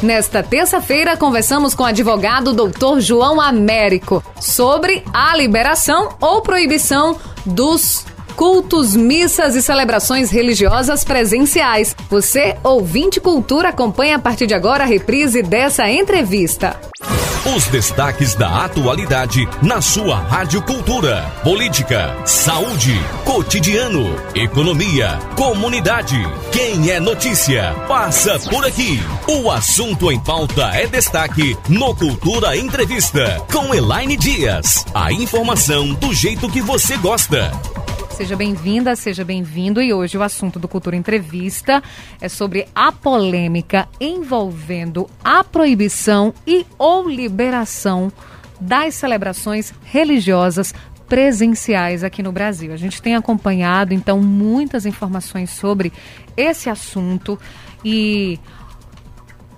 Nesta terça-feira, conversamos com o advogado Dr. João Américo sobre a liberação ou proibição dos cultos, missas e celebrações religiosas presenciais. Você, ouvinte cultura, acompanha a partir de agora a reprise dessa entrevista. Os destaques da atualidade na sua Rádio Cultura. Política, saúde, cotidiano, economia, comunidade. Quem é notícia, passa por aqui. O assunto em pauta é destaque no Cultura Entrevista com Elaine Dias. A informação do jeito que você gosta. Seja bem-vinda, seja bem-vindo. E hoje o assunto do Cultura Entrevista é sobre a polêmica envolvendo a proibição e ou liberação das celebrações religiosas presenciais aqui no Brasil. A gente tem acompanhado, então, muitas informações sobre esse assunto e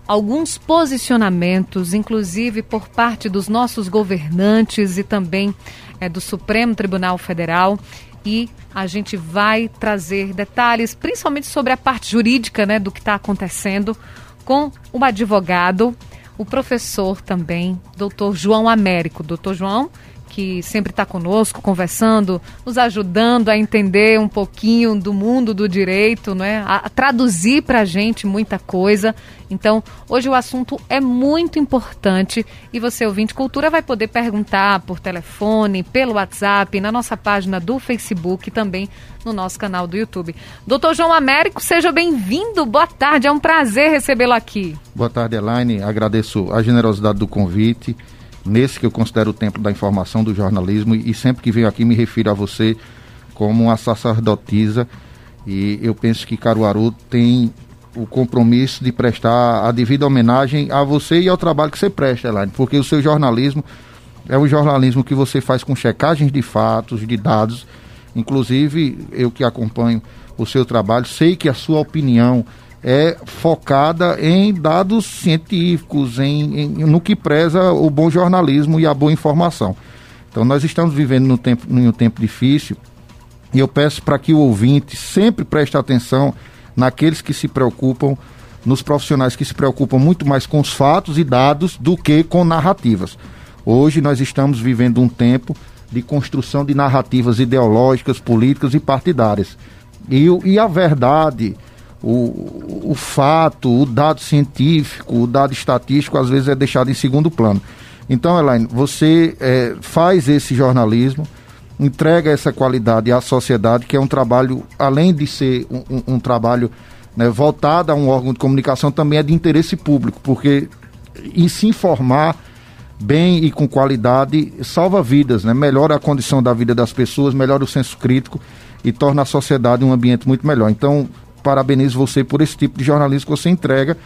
alguns posicionamentos, inclusive por parte dos nossos governantes e também é, do Supremo Tribunal Federal e a gente vai trazer detalhes, principalmente sobre a parte jurídica né, do que está acontecendo, com o advogado, o professor também, doutor João Américo. Doutor João, que sempre está conosco, conversando, nos ajudando a entender um pouquinho do mundo do direito, né? a, a traduzir para a gente muita coisa. Então, hoje o assunto é muito importante e você, ouvinte cultura, vai poder perguntar por telefone, pelo WhatsApp, na nossa página do Facebook e também no nosso canal do YouTube. Doutor João Américo, seja bem-vindo. Boa tarde, é um prazer recebê-lo aqui. Boa tarde, Elaine. Agradeço a generosidade do convite nesse que eu considero o tempo da informação do jornalismo e sempre que venho aqui me refiro a você como uma sacerdotisa e eu penso que Caruaru tem o compromisso de prestar a devida homenagem a você e ao trabalho que você presta, Elaine, porque o seu jornalismo é um jornalismo que você faz com checagens de fatos, de dados, inclusive eu que acompanho o seu trabalho, sei que a sua opinião é focada em dados científicos, em, em, no que preza o bom jornalismo e a boa informação. Então nós estamos vivendo num tempo, num tempo difícil e eu peço para que o ouvinte sempre preste atenção naqueles que se preocupam, nos profissionais que se preocupam muito mais com os fatos e dados do que com narrativas. Hoje nós estamos vivendo um tempo de construção de narrativas ideológicas, políticas e partidárias. E, e a verdade, o, o fato, o dado científico, o dado estatístico, às vezes é deixado em segundo plano. Então, Elaine, você é, faz esse jornalismo, entrega essa qualidade à sociedade, que é um trabalho, além de ser um, um, um trabalho né, voltado a um órgão de comunicação, também é de interesse público, porque em se informar bem e com qualidade salva vidas, né? melhora a condição da vida das pessoas, melhora o senso crítico e torna a sociedade um ambiente muito melhor. Então, parabenizo você por esse tipo de jornalismo que você entrega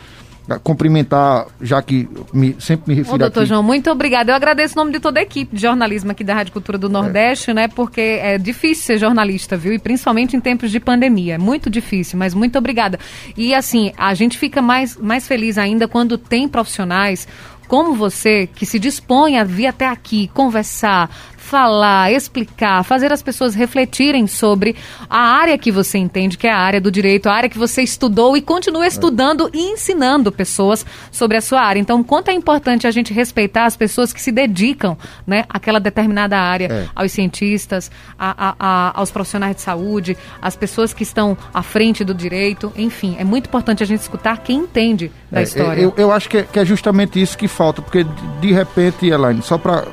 cumprimentar, já que me, sempre me refiro Ô, doutor aqui. João, muito obrigada. Eu agradeço o nome de toda a equipe de jornalismo aqui da Rádio Cultura do Nordeste, é. né? Porque é difícil ser jornalista, viu? E principalmente em tempos de pandemia. É muito difícil, mas muito obrigada. E assim, a gente fica mais, mais feliz ainda quando tem profissionais como você que se dispõe a vir até aqui conversar, falar, explicar, fazer as pessoas refletirem sobre a área que você entende, que é a área do direito, a área que você estudou e continua estudando e ensinando pessoas sobre a sua área. Então, quanto é importante a gente respeitar as pessoas que se dedicam né, àquela determinada área, é. aos cientistas, a, a, a, aos profissionais de saúde, as pessoas que estão à frente do direito, enfim, é muito importante a gente escutar quem entende da é, história. Eu, eu acho que é, que é justamente isso que falta, porque de repente, Elaine, só para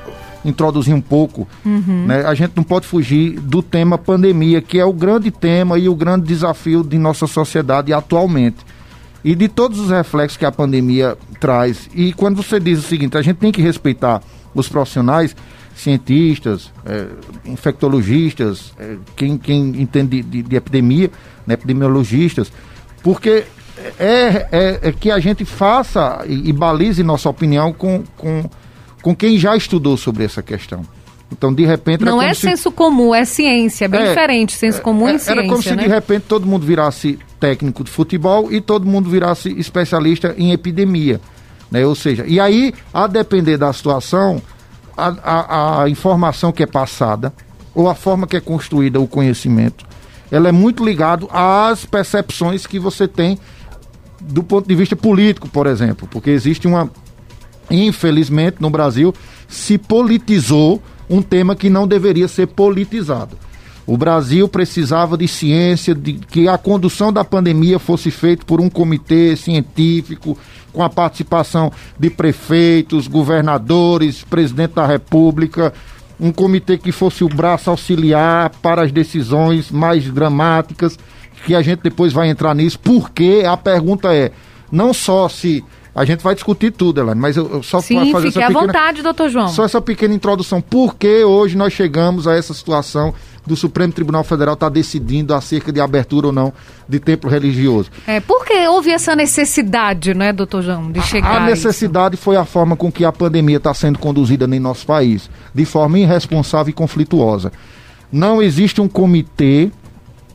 introduzir um pouco, uhum. né, a gente não pode fugir do tema pandemia, que é o grande tema e o grande desafio de nossa sociedade atualmente. E de todos os reflexos que a pandemia traz. E quando você diz o seguinte, a gente tem que respeitar os profissionais, cientistas, é, infectologistas, é, quem, quem entende de, de epidemia, né, epidemiologistas, porque é, é, é, que a gente faça e, e balize nossa opinião com, com com quem já estudou sobre essa questão. Então, de repente. Não é se... senso comum, é ciência, é bem é, diferente, senso comum é, e ciência. Era como se né? de repente todo mundo virasse técnico de futebol e todo mundo virasse especialista em epidemia. Né? Ou seja, e aí, a depender da situação, a, a, a informação que é passada, ou a forma que é construída o conhecimento, ela é muito ligado às percepções que você tem do ponto de vista político, por exemplo, porque existe uma. Infelizmente, no Brasil, se politizou um tema que não deveria ser politizado. O Brasil precisava de ciência, de que a condução da pandemia fosse feita por um comitê científico, com a participação de prefeitos, governadores, presidente da República, um comitê que fosse o braço auxiliar para as decisões mais dramáticas, que a gente depois vai entrar nisso, porque a pergunta é, não só se a gente vai discutir tudo, Elaine, mas eu, eu só Sim, fazer fique essa à pequena, vontade, doutor João. Só essa pequena introdução. Por que hoje nós chegamos a essa situação do Supremo Tribunal Federal estar tá decidindo acerca de abertura ou não de templo religioso? É, por que houve essa necessidade, né, doutor João, de chegar A necessidade foi a forma com que a pandemia está sendo conduzida em nosso país, de forma irresponsável e conflituosa. Não existe um comitê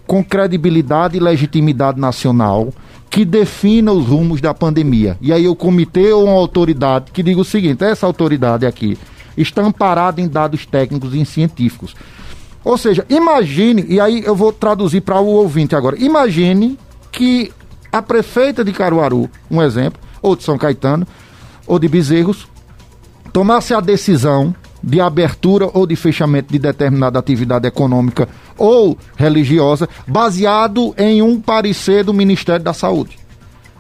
com credibilidade e legitimidade nacional que defina os rumos da pandemia. E aí o comitê ou uma autoridade que diga o seguinte: essa autoridade aqui está amparada em dados técnicos e científicos. Ou seja, imagine, e aí eu vou traduzir para o ouvinte agora: imagine que a prefeita de Caruaru, um exemplo, ou de São Caetano, ou de Bezerros, tomasse a decisão de abertura ou de fechamento de determinada atividade econômica ou religiosa, baseado em um parecer do Ministério da Saúde.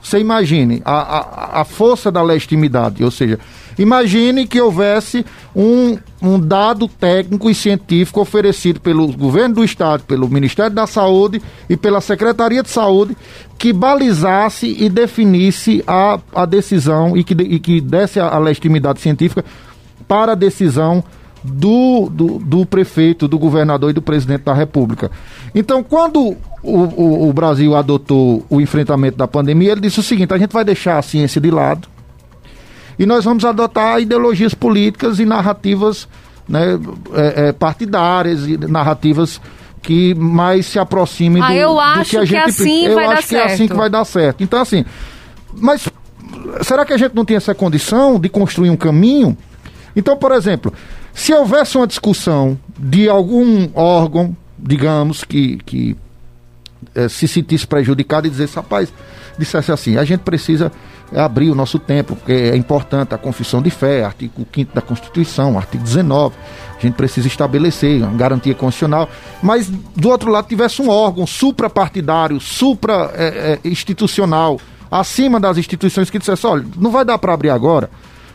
Você imagine a, a, a força da legitimidade, ou seja, imagine que houvesse um, um dado técnico e científico oferecido pelo governo do Estado, pelo Ministério da Saúde e pela Secretaria de Saúde que balizasse e definisse a, a decisão e que, e que desse a, a legitimidade científica para a decisão do, do, do, prefeito, do governador e do presidente da República. Então, quando o, o, o, Brasil adotou o enfrentamento da pandemia, ele disse o seguinte: a gente vai deixar a ciência de lado e nós vamos adotar ideologias políticas e narrativas né, é, é, partidárias e narrativas que mais se aproximem ah, do, eu do acho que a gente que assim eu vai acho dar que certo. é assim que vai dar certo. Então, assim, mas será que a gente não tem essa condição de construir um caminho? Então, por exemplo, se houvesse uma discussão de algum órgão, digamos, que, que é, se sentisse prejudicado e dissesse, rapaz, dissesse assim, a gente precisa abrir o nosso tempo, porque é importante a confissão de fé, artigo 5 da Constituição, artigo 19, a gente precisa estabelecer uma garantia constitucional, mas do outro lado tivesse um órgão suprapartidário, supra-institucional, é, é, acima das instituições que dissesse, olha, não vai dar para abrir agora,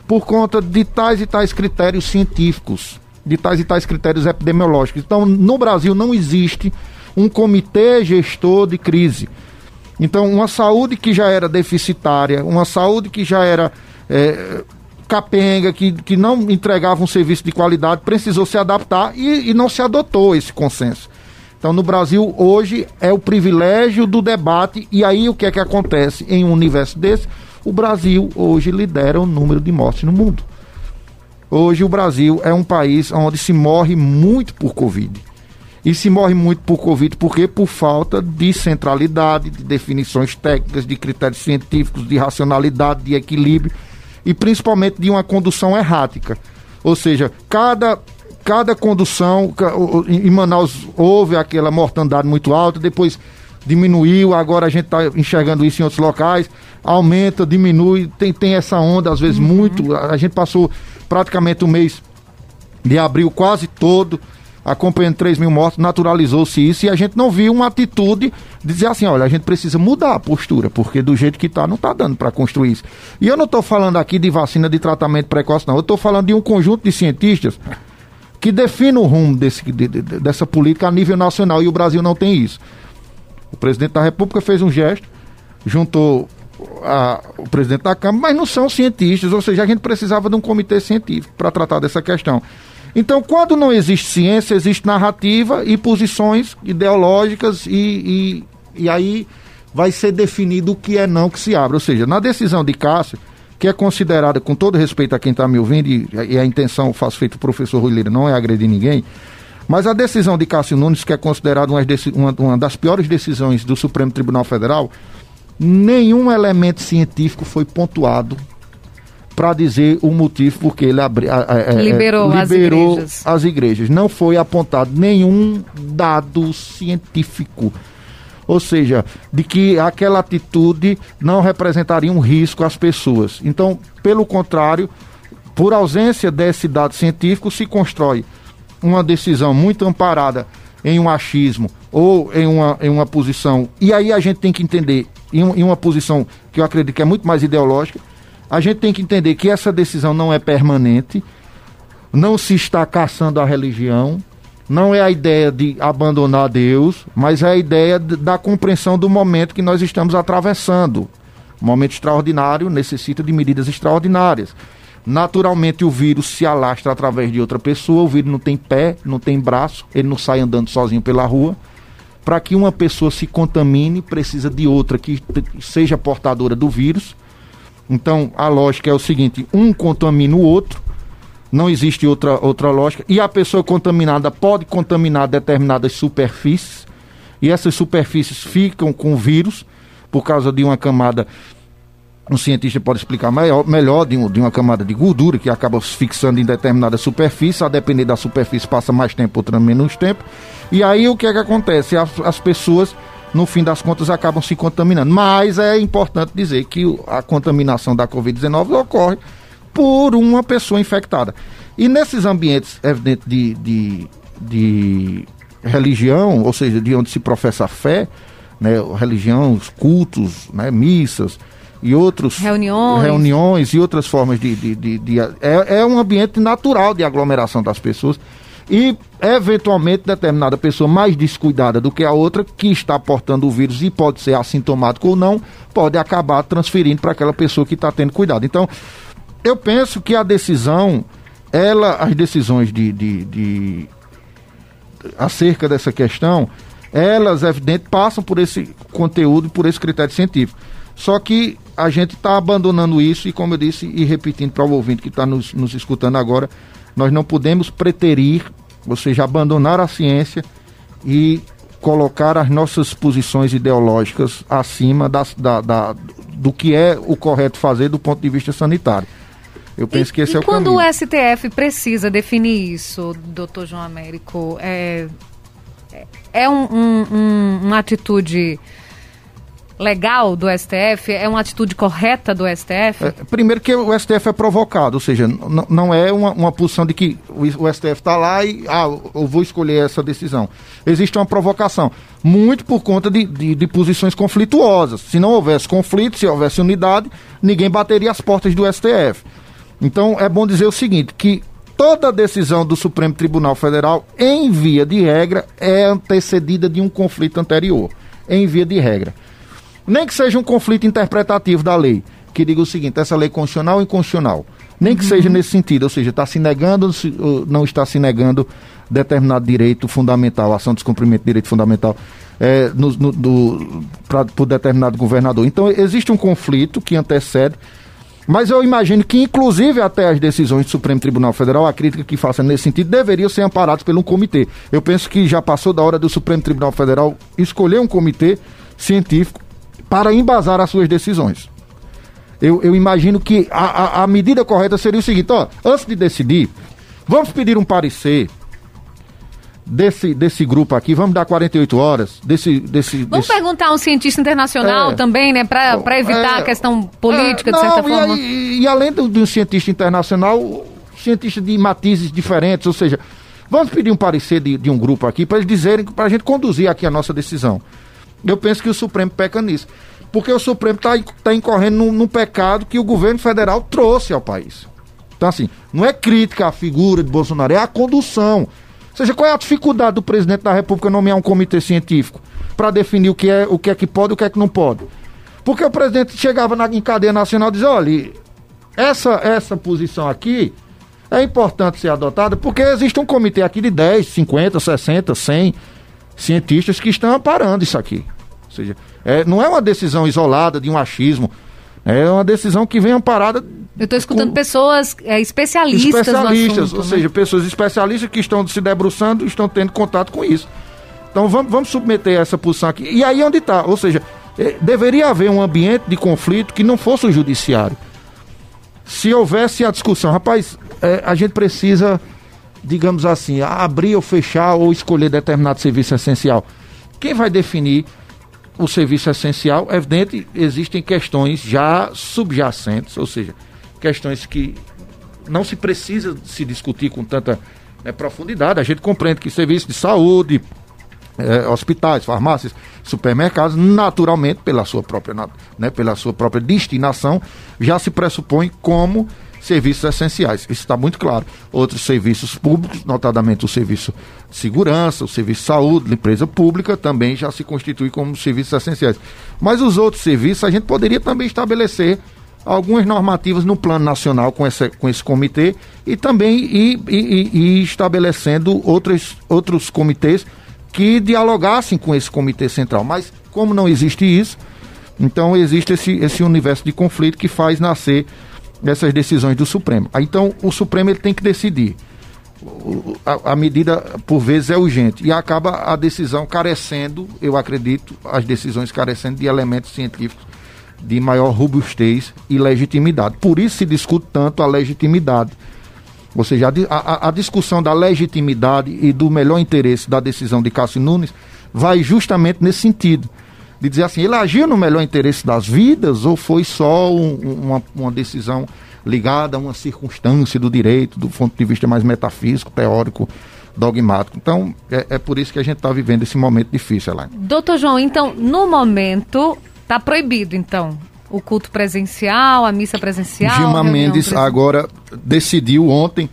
por conta de tais e tais critérios científicos, de tais e tais critérios epidemiológicos. Então, no Brasil não existe um comitê gestor de crise. Então, uma saúde que já era deficitária, uma saúde que já era é, capenga, que, que não entregava um serviço de qualidade, precisou se adaptar e, e não se adotou esse consenso. Então, no Brasil, hoje é o privilégio do debate, e aí o que é que acontece em um universo desse? O Brasil hoje lidera o número de mortes no mundo. Hoje o Brasil é um país onde se morre muito por Covid. E se morre muito por Covid porque por falta de centralidade, de definições técnicas, de critérios científicos, de racionalidade, de equilíbrio e principalmente de uma condução errática. Ou seja, cada cada condução em Manaus houve aquela mortandade muito alta, depois diminuiu, agora a gente está enxergando isso em outros locais, aumenta, diminui, tem, tem essa onda, às vezes uhum. muito. A gente passou praticamente o mês de abril quase todo acompanhando 3 mil mortos, naturalizou-se isso e a gente não viu uma atitude de dizer assim, olha, a gente precisa mudar a postura, porque do jeito que está, não está dando para construir isso. E eu não estou falando aqui de vacina de tratamento precoce, não. Eu estou falando de um conjunto de cientistas que define o rumo desse, de, de, dessa política a nível nacional e o Brasil não tem isso. O presidente da República fez um gesto, juntou a, o presidente da Câmara, mas não são cientistas, ou seja, a gente precisava de um comitê científico para tratar dessa questão. Então, quando não existe ciência, existe narrativa e posições ideológicas, e, e, e aí vai ser definido o que é não que se abre. Ou seja, na decisão de Cássio, que é considerada, com todo respeito a quem está me ouvindo, e, e, a intenção faço feito o professor Rui Lira, não é agredir ninguém, mas a decisão de Cássio Nunes, que é considerada uma, uma, uma das piores decisões do Supremo Tribunal Federal, nenhum elemento científico foi pontuado para dizer o motivo porque ele abri, a, é, liberou, é, liberou as, igrejas. as igrejas. Não foi apontado nenhum dado científico. ou seja, de que aquela atitude não representaria um risco às pessoas. Então, pelo contrário, por ausência desse dado científico, se constrói uma decisão muito amparada em um achismo ou em uma, em uma posição. E aí a gente tem que entender, em, em uma posição que eu acredito que é muito mais ideológica, a gente tem que entender que essa decisão não é permanente, não se está caçando a religião, não é a ideia de abandonar Deus, mas é a ideia de, da compreensão do momento que nós estamos atravessando. Um momento extraordinário necessita de medidas extraordinárias. Naturalmente, o vírus se alastra através de outra pessoa. O vírus não tem pé, não tem braço, ele não sai andando sozinho pela rua. Para que uma pessoa se contamine, precisa de outra que seja portadora do vírus. Então, a lógica é o seguinte: um contamina o outro, não existe outra, outra lógica. E a pessoa contaminada pode contaminar determinadas superfícies, e essas superfícies ficam com vírus por causa de uma camada um cientista pode explicar melhor, melhor de, um, de, uma camada de gordura que acaba se fixando em determinada superfície, a depender da superfície passa mais tempo, outra menos tempo. E aí o que é que acontece? As, as pessoas, no fim das contas, acabam se contaminando. Mas é importante dizer que a contaminação da Covid-19 ocorre por uma pessoa infectada. E nesses ambientes, evidente, de, de, de religião, ou seja, de onde se professa a fé, né, religião, cultos, né, missas, e outros reuniões, reuniões e outras formas de, de, de, de é, é um ambiente natural de aglomeração das pessoas. E eventualmente determinada pessoa mais descuidada do que a outra que está portando o vírus e pode ser assintomático ou não pode acabar transferindo para aquela pessoa que está tendo cuidado. Então eu penso que a decisão ela as decisões de, de, de acerca dessa questão elas evidente passam por esse conteúdo por esse critério científico. Só que a gente está abandonando isso e, como eu disse, e repetindo para o ouvinte que está nos, nos escutando agora, nós não podemos preterir, ou seja, abandonar a ciência e colocar as nossas posições ideológicas acima das, da, da, do que é o correto fazer do ponto de vista sanitário. Eu penso e, que esse é o quando o STF precisa definir isso, doutor João Américo, é, é um, um, um, uma atitude legal do STF? É uma atitude correta do STF? É, primeiro que o STF é provocado, ou seja, não é uma, uma posição de que o, o STF está lá e ah, eu vou escolher essa decisão. Existe uma provocação, muito por conta de, de, de posições conflituosas. Se não houvesse conflito, se houvesse unidade, ninguém bateria as portas do STF. Então é bom dizer o seguinte, que toda decisão do Supremo Tribunal Federal, em via de regra, é antecedida de um conflito anterior. Em via de regra. Nem que seja um conflito interpretativo da lei, que diga o seguinte: essa lei é constitucional ou inconstitucional. Nem que uhum. seja nesse sentido, ou seja, está se negando ou não está se negando determinado direito fundamental, ação de descumprimento de direito fundamental é, no, no, do, pra, por determinado governador. Então, existe um conflito que antecede, mas eu imagino que, inclusive, até as decisões do Supremo Tribunal Federal, a crítica que faça nesse sentido, deveriam ser amparadas por um comitê. Eu penso que já passou da hora do Supremo Tribunal Federal escolher um comitê científico para embasar as suas decisões. Eu, eu imagino que a, a, a, medida correta seria o seguinte: ó, antes de decidir, vamos pedir um parecer desse, desse grupo aqui, vamos dar 48 horas. Desse, desse, vamos desse... perguntar a um cientista internacional é, também, né, para evitar é, a questão política, é, de certa forma. E, e além de um cientista internacional, cientista de matizes diferentes, ou seja, vamos pedir um parecer de, de um grupo aqui para eles dizerem, para a gente conduzir aqui a nossa decisão. Eu penso que o Supremo peca nisso. Porque o Supremo está tá incorrendo num, num pecado que o governo federal trouxe ao país. Então, assim, não é crítica à figura de Bolsonaro, é a condução. Ou seja, qual é a dificuldade do presidente da República nomear um comitê científico para definir o que, é, o que é que pode e o que é que não pode? Porque o presidente chegava na, em cadeia nacional e dizia, olha, essa, essa posição aqui é importante ser adotada porque existe um comitê aqui de 10, 50, 60, 100 cientistas que estão amparando isso aqui. Ou seja, é, não é uma decisão isolada de um achismo. É uma decisão que vem amparada. Eu estou escutando com... pessoas é, especialistas. Especialistas, assunto, ou né? seja, pessoas especialistas que estão se debruçando e estão tendo contato com isso. Então vamos, vamos submeter essa posição aqui. E aí onde está? Ou seja, é, deveria haver um ambiente de conflito que não fosse o judiciário. Se houvesse a discussão, rapaz, é, a gente precisa digamos assim, abrir ou fechar ou escolher determinado serviço essencial. Quem vai definir o serviço essencial, é evidente, existem questões já subjacentes, ou seja, questões que não se precisa se discutir com tanta né, profundidade. A gente compreende que serviço de saúde, é, hospitais, farmácias, supermercados, naturalmente, pela sua própria, né, pela sua própria destinação, já se pressupõe como serviços essenciais. Isso está muito claro. Outros serviços públicos, notadamente o serviço de segurança, o serviço de saúde, limpeza pública, também já se constitui como serviços essenciais. Mas os outros serviços, a gente poderia também estabelecer algumas normativas no plano nacional com, essa, com esse comitê e também ir, ir estabelecendo outros, outros comitês que dialogassem com esse comitê central. Mas como não existe isso, então existe esse, esse universo de conflito que faz nascer essas decisões do Supremo. Então o Supremo ele tem que decidir. A, a, medida, por vezes, é urgente. E acaba a decisão carecendo, eu acredito, as decisões carecendo de elementos científicos de maior robustez e legitimidade. Por isso se discute tanto a legitimidade. Ou seja, a, a, a discussão da legitimidade e do melhor interesse da decisão de Cássio Nunes vai justamente nesse sentido. De dizer assim, ele agiu no melhor interesse das vidas ou foi só um, uma, uma decisão ligada a uma circunstância do direito, do ponto de vista mais metafísico, teórico, dogmático. Então, é, é por isso que a gente está vivendo esse momento difícil, Elaine. Doutor João, então, no momento, Está proibido, então, o culto presencial, a missa presencial? Gilmar Mendes presen... agora decidiu ontem.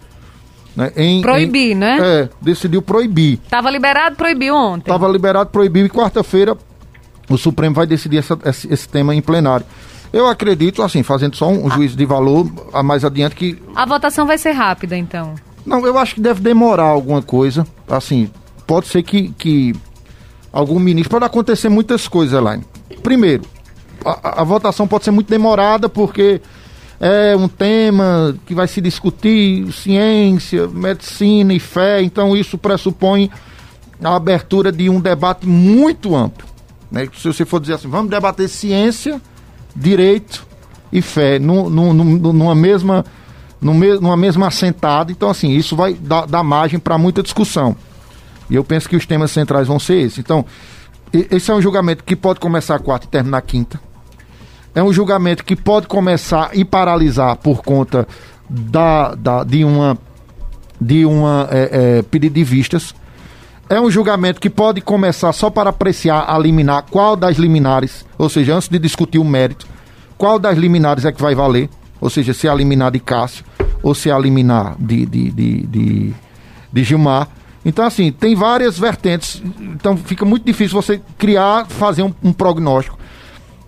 Né, em, proibir, em, né? É, decidiu proibir. Estava liberado, proibiu ontem. Estava liberado, proibiu e quarta-feira o Supremo vai decidir essa, esse, esse, tema em plenário. Eu acredito, assim, fazendo só um, ah. juízo de valor a mais adiante que. A votação vai ser rápida, então? Não, eu acho que deve demorar alguma coisa. Assim, pode ser que, que algum ministro. Pode acontecer muitas coisas, Elaine. Primeiro, a, a, votação pode ser muito demorada porque é um tema que vai se discutir ciência, medicina e fé, então isso pressupõe a abertura de um debate muito amplo. Né? Se você for dizer assim, vamos debater ciência, direito e fé numa mesma numa mesma assentada, então assim, isso vai dar, dar margem para muita discussão. E eu penso que os temas centrais vão ser esses. Então, esse é um julgamento que pode começar quarta e terminar quinta. É um julgamento que pode começar e paralisar por conta da, da de uma de uma é, é, pedido de vistas. É um julgamento que pode começar só para apreciar a liminar qual das liminares, ou seja, antes de discutir o mérito, qual das liminares é que vai valer, ou seja, se é a liminar de Cássio ou se é a liminar de, de, de, de, de Gilmar. Então, assim, tem várias vertentes. Então, fica muito difícil você criar, fazer um, um prognóstico.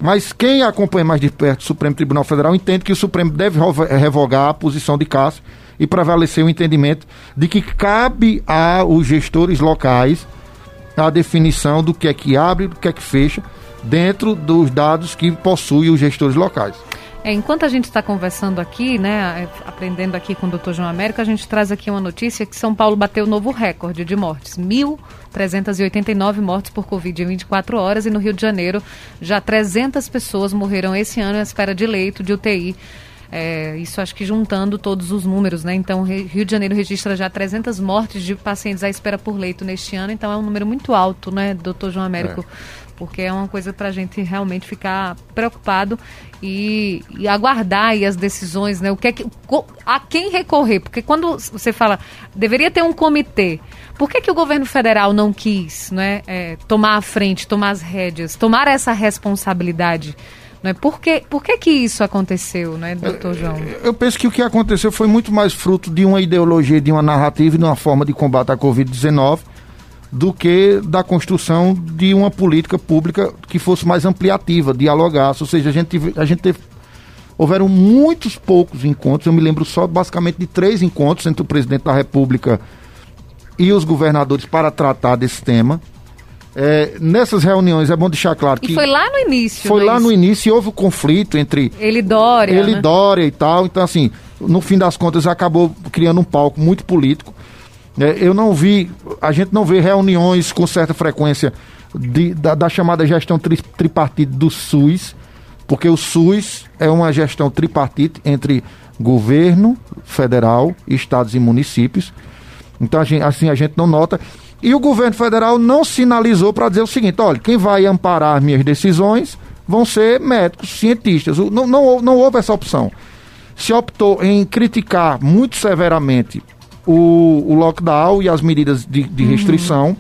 Mas quem acompanha mais de perto o Supremo Tribunal Federal entende que o Supremo deve revogar a posição de Cássio e prevalecer o entendimento de que cabe aos gestores locais a definição do que é que abre e do que é que fecha dentro dos dados que possuem os gestores locais. É, enquanto a gente está conversando aqui, né, é, aprendendo aqui com o Dr. João Américo, a gente traz aqui uma notícia que São Paulo bateu novo recorde de mortes. 1.389 mortes por Covid em 24 horas e no Rio de Janeiro já 300 pessoas morreram esse ano à espera de leito de UTI. É, isso acho que juntando todos os números, né? Então, Rio de Janeiro registra já 300 mortes de pacientes à espera por leito neste ano, então é um número muito alto, né, doutor João Américo? É porque é uma coisa para a gente realmente ficar preocupado e, e aguardar as decisões, né? O que é que, a quem recorrer? Porque quando você fala deveria ter um comitê, por que, que o governo federal não quis, né, é, tomar a frente, tomar as rédeas, tomar essa responsabilidade? Né? Por, que, por que, que isso aconteceu, né, doutor João? Eu penso que o que aconteceu foi muito mais fruto de uma ideologia, de uma narrativa e de uma forma de combate à Covid-19 do que da construção de uma política pública que fosse mais ampliativa, dialogasse. Ou seja, a gente, a gente teve. Houveram muitos poucos encontros, eu me lembro só basicamente de três encontros entre o presidente da República e os governadores para tratar desse tema. É, nessas reuniões é bom deixar claro que. E foi lá no início. Foi lá no início e houve o um conflito entre. Ele Dória. Ele né? Dória e tal. Então, assim, no fim das contas, acabou criando um palco muito político. É, eu não vi, a gente não vê reuniões com certa frequência de, da, da, chamada gestão tri, tripartite do SUS, porque o SUS é uma gestão tripartite entre governo federal, estados e municípios. Então, a gente, assim, a gente não nota. E o governo federal não sinalizou para dizer o seguinte: olha, quem vai amparar minhas decisões vão ser médicos, cientistas. Não, não, não houve essa opção. Se optou em criticar muito severamente o, o lockdown e as medidas de, de uhum. restrição.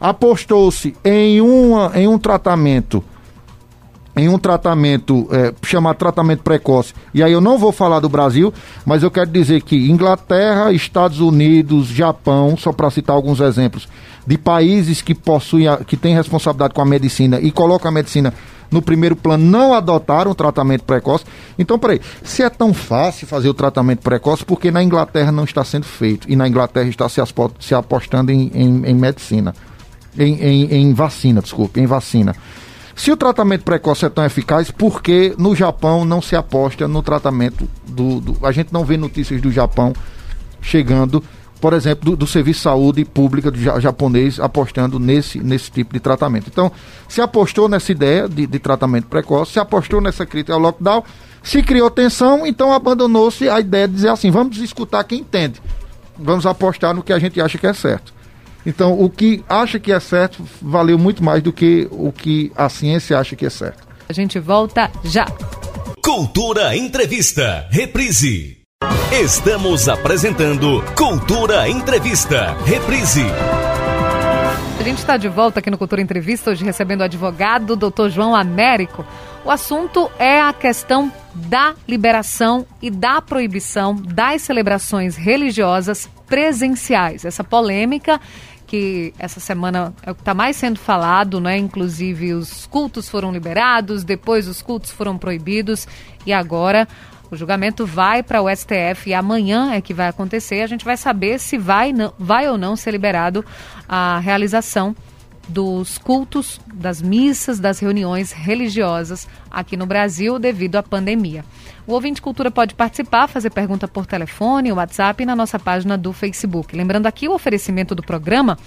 Apostou-se em, uma, em um tratamento em um tratamento é, chamado tratamento precoce. E aí eu não vou falar do Brasil, mas eu quero dizer que Inglaterra, Estados Unidos, Japão, só para citar alguns exemplos, de países que possuem, que têm responsabilidade com a medicina e colocam a medicina no primeiro plano, não adotaram tratamento precoce. Então, peraí, se é tão fácil fazer o tratamento precoce, porque na Inglaterra não está sendo feito? E na Inglaterra está se, se apostando em, em, em medicina, em, em, em vacina, desculpe, em vacina. Se o tratamento precoce é tão eficaz, por que no Japão não se aposta no tratamento do, do, A gente não vê notícias do Japão chegando por exemplo, do, do, Serviço de Saúde Pública do japonês apostando nesse, nesse tipo de tratamento. Então, se apostou nessa ideia de, de tratamento precoce, se apostou nessa crítica ao lockdown, se criou tensão, então abandonou-se a ideia de dizer assim, vamos escutar quem entende, vamos apostar no que a gente acha que é certo. Então, o que acha que é certo valeu muito mais do que o que a ciência acha que é certo. A gente volta já. Cultura Entrevista, reprise. Estamos apresentando Cultura Entrevista. Reprise. A gente está de volta aqui no Cultura Entrevista, hoje recebendo o advogado Dr. João Américo. O assunto é a questão da liberação e da proibição das celebrações religiosas presenciais. Essa polêmica que essa semana é o que está mais sendo falado, né? Inclusive os cultos foram liberados, depois os cultos foram proibidos e agora o julgamento vai para o STF e amanhã é que vai acontecer. A gente vai saber se vai, não, vai ou não ser liberado a realização dos cultos, das missas, das reuniões religiosas aqui no Brasil devido à pandemia. O ouvinte Cultura pode participar, fazer pergunta por telefone, WhatsApp e na nossa página do Facebook. Lembrando aqui o oferecimento do programa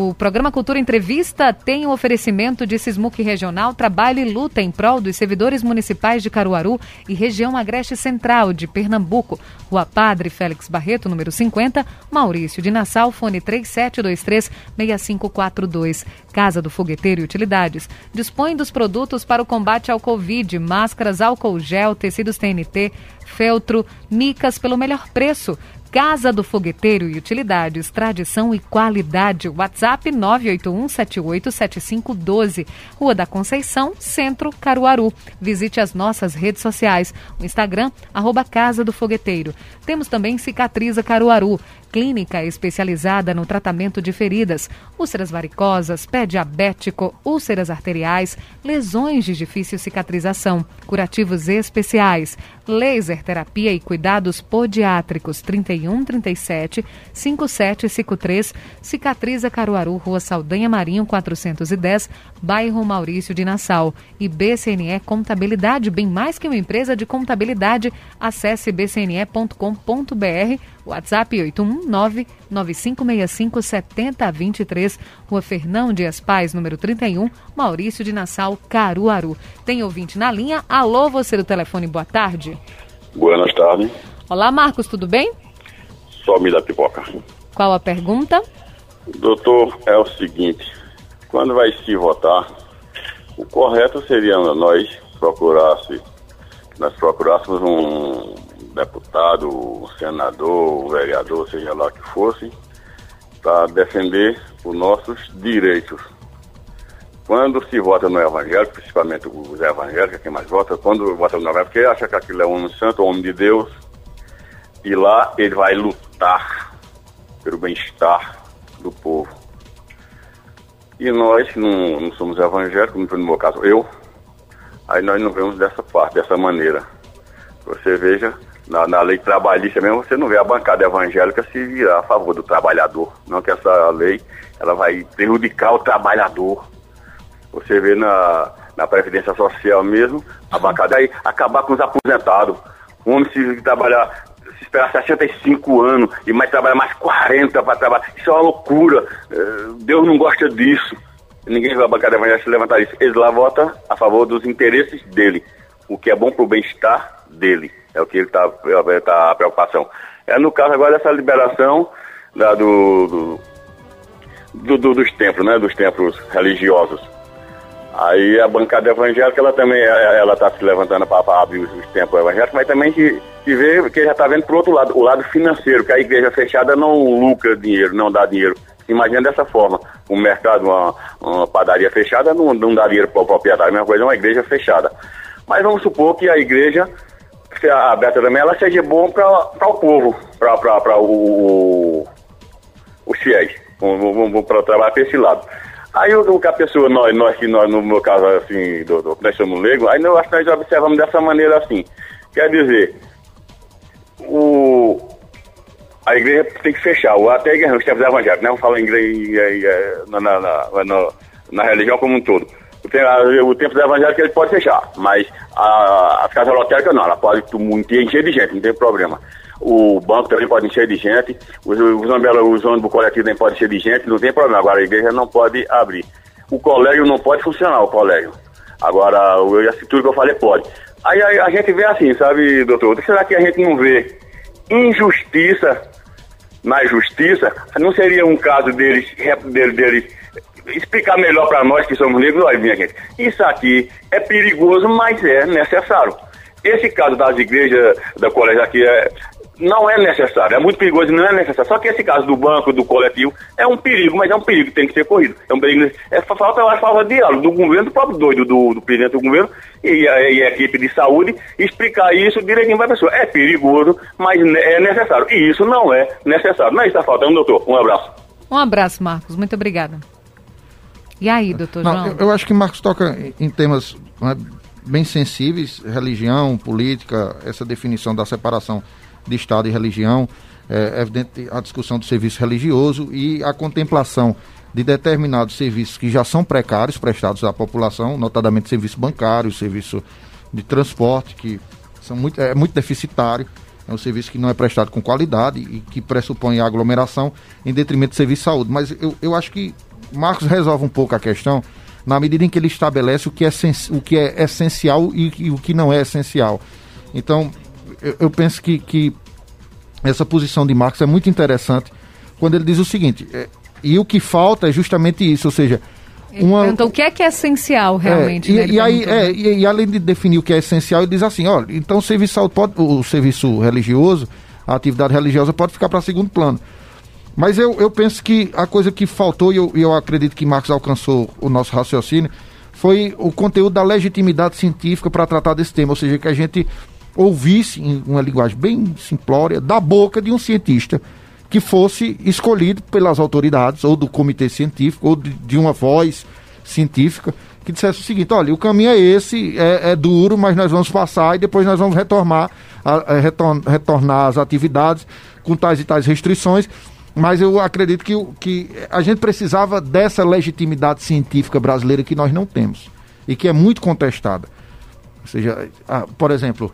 o programa Cultura Entrevista tem o um oferecimento de Sismuc Regional, trabalho e luta em prol dos servidores municipais de Caruaru e região Agreste Central de Pernambuco. Rua Padre Félix Barreto, número 50, Maurício de Nassau, fone 3723-6542. Casa do Fogueteiro e Utilidades. Dispõe dos produtos para o combate ao Covid, máscaras, álcool gel, tecidos TNT, feltro, micas pelo melhor preço. Casa do Fogueteiro e Utilidades, tradição e qualidade. WhatsApp 981787512. Rua da Conceição, Centro, Caruaru. Visite as nossas redes sociais. O Instagram, arroba Casa do Fogueteiro. Temos também Cicatriza Caruaru clínica especializada no tratamento de feridas, úlceras varicosas, pé diabético, úlceras arteriais, lesões de difícil cicatrização, curativos especiais, laser terapia e cuidados podiátricos 31 37 5753, Cicatriza Caruaru, Rua Saldanha Marinho 410, bairro Maurício de Nassau e BCNE Contabilidade, bem mais que uma empresa de contabilidade. Acesse bcne.com.br WhatsApp 819-9565-7023, Rua Fernão Dias Paz, número 31, Maurício de Nassau, Caruaru. Tem ouvinte na linha. Alô, você do telefone, boa tarde. Boas tardes. Olá, Marcos, tudo bem? Só me dá pipoca. Qual a pergunta? Doutor, é o seguinte, quando vai se votar, o correto seria nós procurasse, nós procurássemos um deputado, senador, vereador, seja lá que fosse, para defender os nossos direitos. Quando se vota no evangélico, principalmente os evangélicos, é quem mais vota, quando vota no evangélico, porque acha que aquilo é um homem santo, um homem de Deus, e lá ele vai lutar pelo bem-estar do povo. E nós, não, não somos evangélicos, no meu caso eu, aí nós não vemos dessa parte, dessa maneira. Você veja na, na, lei trabalhista mesmo, você não vê a bancada evangélica se virar a favor do trabalhador. Não que essa lei ela vai prejudicar o trabalhador. Você vê na, na Previdência Social mesmo, a bancada aí acabar com os aposentados. O homem se trabalhar, se esperar 65 anos e mais trabalhar mais 40 para trabalhar. Isso é uma loucura. Eh, Deus não gosta disso. Ninguém vai a bancada evangélica se levantar isso. Eles lá votam a favor dos interesses dele. O que é bom para o bem-estar dele. É o que ele está tá a preocupação. É no caso agora dessa liberação da, do, do, do, do, dos templos, né? Dos templos religiosos. Aí a bancada evangélica, ela também, ela está se levantando para abrir os, os templos evangélicos, mas também que, que vê que já está vendo por outro lado, o lado financeiro, que a igreja fechada não lucra dinheiro, não dá dinheiro. Imagina dessa forma, um mercado, uma, uma padaria fechada não, não dá dinheiro para o proprietário, a mesma coisa é uma igreja fechada. Mas vamos supor que a igreja aberta também, ela seja bom para o povo, para o, os fiéis. Vamos para trabalhar para esse lado. Aí o, que a pessoa, nós, nós que nós, no meu caso, assim, do, do, nós somos leigos, aí nós, nós observamos dessa maneira assim. Quer dizer, o, a igreja tem que fechar, até a igreja, os tempos evangélicos, não né? falar em igreja na, na, na, na, religião como um todo. O, tempo do evangélico ele pode fechar, mas a, a casa lotérica não, ela pode encher de gente, não tem problema o banco também pode encher de gente, os, os, os ônibus coletivos também podem encher de gente, não tem problema. Agora a igreja não pode abrir. O colégio não pode funcionar, o colégio. Agora, o, tudo que eu falei pode. Aí a, a, gente vê assim, sabe, doutor? Será que a gente não vê injustiça na justiça? Não seria um caso deles, deles, deles explicar melhor para nós que somos negros? Olha, minha gente, isso aqui é perigoso, mas é necessário. Esse caso das igrejas, da colégio aqui, é, não é necessário, é muito perigoso não é necessário. Só que esse caso do banco, do coletivo, é um perigo, mas é um perigo que tem que ser corrido. É um perigo. É, falta, acho, falta de diálogo do governo, do próprio doido do, do presidente do governo e a, e a, equipe de saúde explicar isso direitinho para a pessoa. É perigoso, mas é necessário. E isso não é necessário. Não é está faltando, doutor. Um abraço. Um abraço, Marcos. Muito obrigada. E aí, doutor não, João? Eu, eu, acho que Marcos toca em temas né, bem sensíveis, religião, política, essa definição da separação de Estado e religião, é evidente a discussão do serviço religioso e a contemplação de determinados serviços que já são precários prestados à população, notadamente serviço bancário, serviço de transporte, que são muito, é muito deficitário, é um serviço que não é prestado com qualidade e que pressupõe a aglomeração em detrimento do serviço de saúde. Mas eu, eu acho que Marcos resolve um pouco a questão na medida em que ele estabelece o que é, o que é essencial e, e o que não é essencial. Então, eu, eu penso que, que essa posição de Marx é muito interessante quando ele diz o seguinte: é, e o que falta é justamente isso, ou seja, uma... Então, o que é que é essencial realmente? É, e, né, e aí, é, e, e, além de definir o que é essencial, ele diz assim: olha, então o serviço, pode, o serviço religioso, a atividade religiosa pode ficar para segundo plano. Mas eu, eu penso que a coisa que faltou, e eu, eu acredito que Marx alcançou o nosso raciocínio, foi o conteúdo da legitimidade científica para tratar desse tema, ou seja, que a gente ouvisse, em uma linguagem bem simplória, da boca de um cientista que fosse escolhido pelas autoridades, ou do comitê científico, ou de, de uma voz científica, que dissesse o seguinte: olha, o caminho é esse, é, é duro, mas nós vamos passar e depois nós vamos retornar, a, a, retor, retornar as atividades com tais e tais restrições. Mas eu acredito que, que a gente precisava dessa legitimidade científica brasileira que nós não temos e que é muito contestada. Ou seja, por exemplo,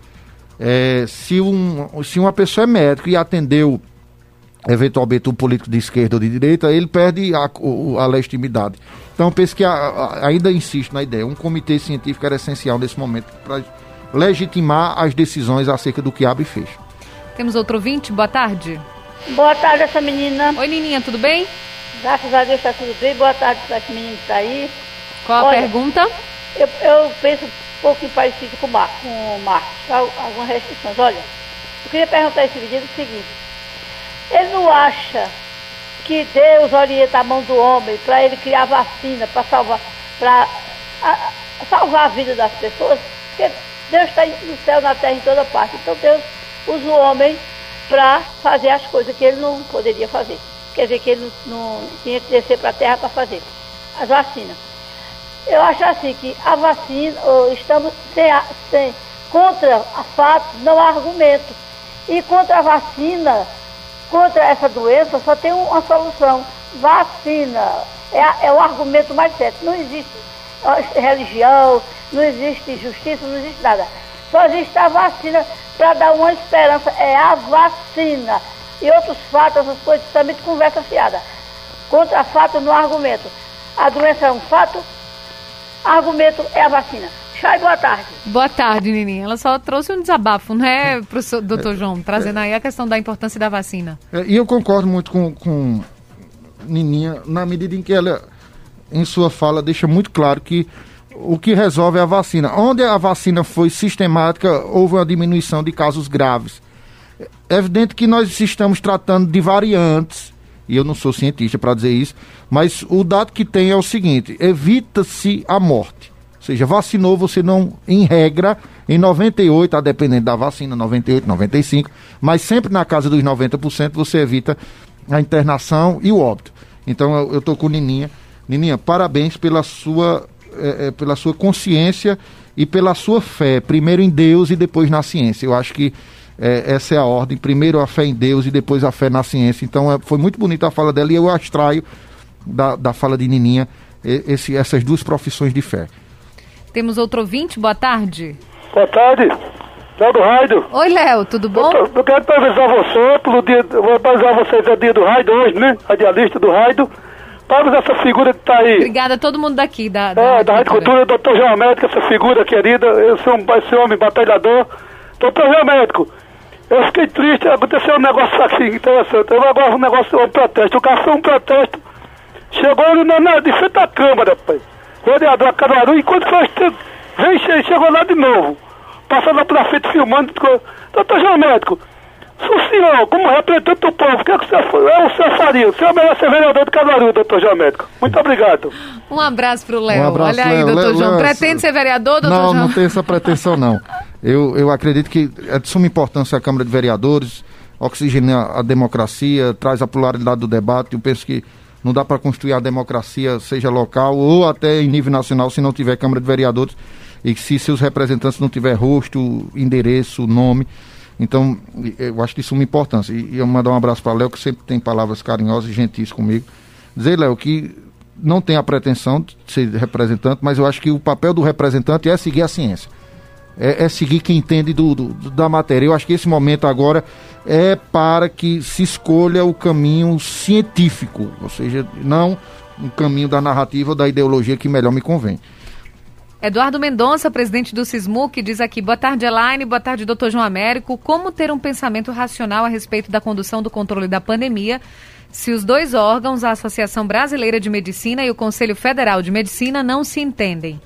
é, se, um, se uma pessoa é médico e atendeu eventualmente um político de esquerda ou de direita, ele perde a, a legitimidade. Então, penso que a, a, ainda insisto na ideia, um comitê científico era essencial nesse momento para legitimar as decisões acerca do que abre e fecha. Temos outro ouvinte, boa tarde. Boa tarde, essa menina. Oi, Nininha, tudo bem? Graças a Deus está tudo bem. Boa tarde para esse menino que está aí. Qual Olha, a pergunta? Eu, eu penso pouquinho parecido com, Mar, com o Marcos, tá? algumas restrições. Olha, eu queria perguntar a esse menino o seguinte: ele não acha que Deus orienta a mão do homem para ele criar vacina, para salvar, para salvar a vida das pessoas? Porque Deus está no céu, na terra, em toda parte. Então Deus usa o homem para fazer as coisas que ele não poderia fazer. Quer dizer que ele não, não tinha que descer para a terra para fazer as vacinas. Eu acho assim que a vacina, estamos sem, sem, contra a fato, não há argumento. E contra a vacina, contra essa doença, só tem uma solução. Vacina. É, é o argumento mais certo. Não existe religião, não existe justiça, não existe nada. Só existe a vacina para dar uma esperança. É a vacina. E outros fatos, essas coisas, também de conversa fiada. Contra fato, há argumento. A doença é um fato, argumento é a vacina. Chay, boa tarde. Boa tarde, Nininha. Ela só trouxe um desabafo, né, professor, doutor João, trazendo aí a questão da importância da vacina. É, e eu concordo muito com, com Nininha, na medida em que ela, em sua fala, deixa muito claro que o que resolve é a vacina. Onde a vacina foi sistemática, houve uma diminuição de casos graves. É evidente que nós estamos tratando de variantes, e eu não sou cientista para dizer isso, mas o dado que tem é o seguinte: evita-se a morte. Ou seja, vacinou, você não, em regra, em 98, a dependendo da vacina, 98, 95, mas sempre na casa dos 90% você evita a internação e o óbito. Então eu estou com Nininha. Nininha, parabéns pela sua, é, é, pela sua consciência e pela sua fé, primeiro em Deus e depois na ciência. Eu acho que é, essa é a ordem, primeiro a fé em Deus e depois a fé na ciência. Então é, foi muito bonita a fala dela e eu abstraio da, da fala de Nininha esse, essas duas profissões de fé. Temos outro ouvinte, boa tarde. Boa tarde. Léo do Raido. Oi, Léo, tudo bom? Eu, eu quero parabenizar você pelo dia. Vou parabenizar vocês, é dia do Raido hoje, né? Radialista do Raido. Parabenizar essa figura que está aí. Obrigada a todo mundo daqui da. da é, da Rádio Cultura, doutor João Médico, essa figura querida. Eu sou um, esse homem batalhador. Doutor João Médico, eu fiquei triste, aconteceu um negócio assim interessante. Eu agora um negócio, um protesto. O cara foi um protesto. Chegou na, na, de frente à Câmara, pai. Vereador Caruaru, enquanto foi. Vem, chegou lá de novo passando lá pela frente filmando. Doutor João Médico, o senhor, como representante do povo, o que, é que o, senhor, é o senhor faria? O senhor merece ser vereador de Caruaru, doutor João Médico. Muito obrigado. Um abraço pro Léo. Um abraço, Olha aí, doutor Léo, João. Léo, Pretende ser vereador, doutor não, João? Não, não tem essa pretensão, não. Eu, eu acredito que é de suma importância a Câmara de Vereadores, oxigena a democracia, traz a pluralidade do debate. Eu penso que não dá para construir a democracia, seja local ou até em nível nacional, se não tiver Câmara de Vereadores e se seus representantes não tiver rosto, endereço, nome. Então, eu acho de suma importância. E eu mandar um abraço para Léo, que sempre tem palavras carinhosas e gentis comigo. Dizer, Léo, que não tem a pretensão de ser representante, mas eu acho que o papel do representante é seguir a ciência. É, é seguir quem entende do, do, da matéria. Eu acho que esse momento agora é para que se escolha o caminho científico, ou seja, não um caminho da narrativa ou da ideologia que melhor me convém. Eduardo Mendonça, presidente do SISMUC, diz aqui: boa tarde, Elaine, boa tarde, doutor João Américo. Como ter um pensamento racional a respeito da condução do controle da pandemia se os dois órgãos, a Associação Brasileira de Medicina e o Conselho Federal de Medicina, não se entendem?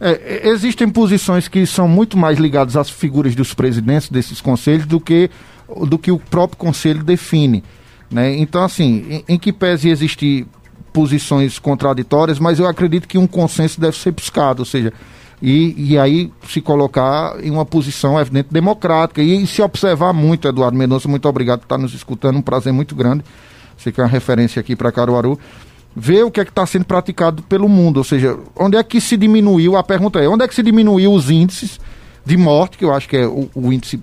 É, existem posições que são muito mais ligadas às figuras dos presidentes desses conselhos do que, do que o próprio conselho define. Né? Então, assim, em, em que pese existir posições contraditórias, mas eu acredito que um consenso deve ser buscado, ou seja, e, e aí se colocar em uma posição, evidente, democrática. E, e se observar muito, Eduardo Mendonça, muito obrigado por estar nos escutando, um prazer muito grande. Você que é uma referência aqui para Caruaru. Ver o que é que está sendo praticado pelo mundo, ou seja, onde é que se diminuiu, a pergunta é, onde é que se diminuiu os índices de morte, que eu acho que é o, o índice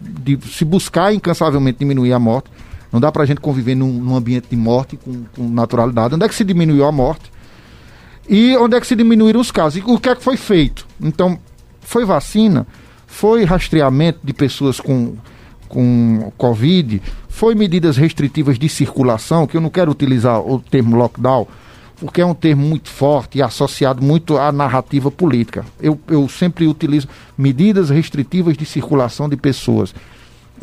de se buscar incansavelmente diminuir a morte, não dá para a gente conviver num, num, ambiente de morte com, com, naturalidade. Onde é que se diminuiu a morte? E onde é que se diminuíram os casos? E o que é que foi feito? Então, foi vacina? Foi rastreamento de pessoas com, com Covid? Foi medidas restritivas de circulação? Que eu não quero utilizar o termo lockdown, porque é um termo muito forte e associado muito à narrativa política. Eu, eu sempre utilizo medidas restritivas de circulação de pessoas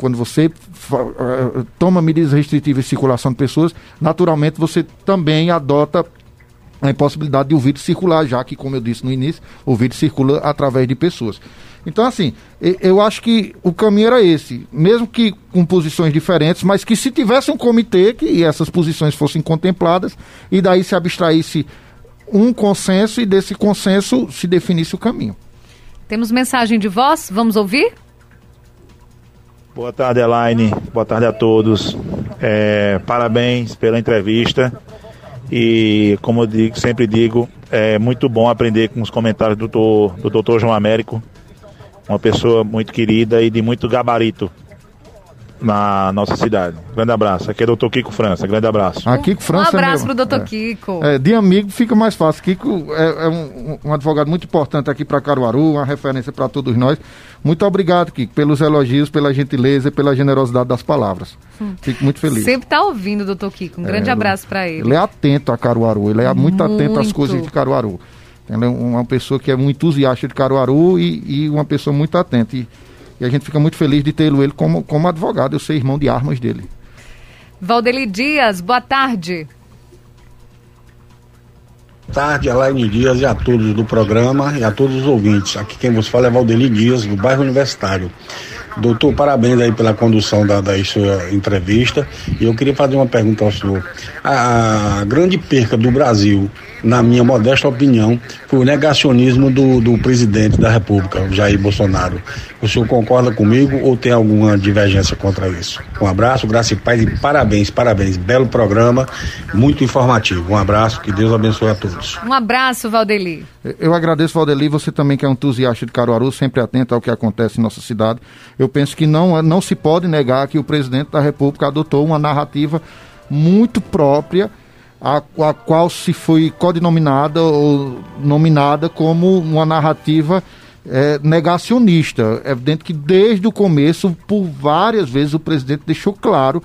quando você uh, toma medidas restritivas de circulação de pessoas, naturalmente você também adota a impossibilidade de o vírus circular, já que, como eu disse no início, o vírus circula através de pessoas. Então, assim, eu acho que o caminho era esse, mesmo que com posições diferentes, mas que se tivesse um comitê que essas posições fossem contempladas e daí se abstraísse um consenso e desse consenso se definisse o caminho. Temos mensagem de voz, vamos ouvir? Boa tarde, Elaine. Boa tarde a todos. É, parabéns pela entrevista. E, como eu digo, sempre digo, é muito bom aprender com os comentários do doutor, do doutor João Américo, uma pessoa muito querida e de muito gabarito na nossa cidade. Grande abraço. Aqui é o doutor Kiko França. Grande abraço. Ah, Kiko França um abraço é pro doutor é. Kiko. É, de amigo fica mais fácil. Kiko é, é um, um, advogado muito importante aqui para Caruaru, uma referência para todos nós. Muito obrigado, Kiko, pelos elogios, pela gentileza e pela generosidade das palavras. Hum. Fico muito feliz. Sempre tá ouvindo, doutor Kiko. Um grande é, abraço para ele. Ele é atento a Caruaru, ele é muito, muito. atento às coisas de Caruaru. Ele é uma pessoa que é muito entusiasta de Caruaru e, e uma pessoa muito atenta. E, e a gente fica muito feliz de tê-lo ele como, como advogado, eu ser irmão de armas dele. Valdeli Dias, boa tarde. tarde, Elaine Dias e a todos do programa e a todos os ouvintes. Aqui quem vos fala é Valdeli Dias, do bairro Universitário. Doutor, parabéns aí pela condução da, da sua entrevista. E eu queria fazer uma pergunta ao senhor. A grande perca do Brasil, na minha modesta opinião, foi o negacionismo do, do presidente da República, Jair Bolsonaro. O senhor concorda comigo ou tem alguma divergência contra isso? Um abraço, graça e paz e parabéns, parabéns. Belo programa, muito informativo. Um abraço, que Deus abençoe a todos. Um abraço, Valdeli. Eu agradeço, Valdeli, você também que é um entusiasta de Caruaru, sempre atento ao que acontece em nossa cidade. Eu penso que não, não se pode negar que o presidente da República adotou uma narrativa muito própria, a, a qual se foi codinominada ou nominada como uma narrativa é, negacionista. É evidente que desde o começo, por várias vezes, o presidente deixou claro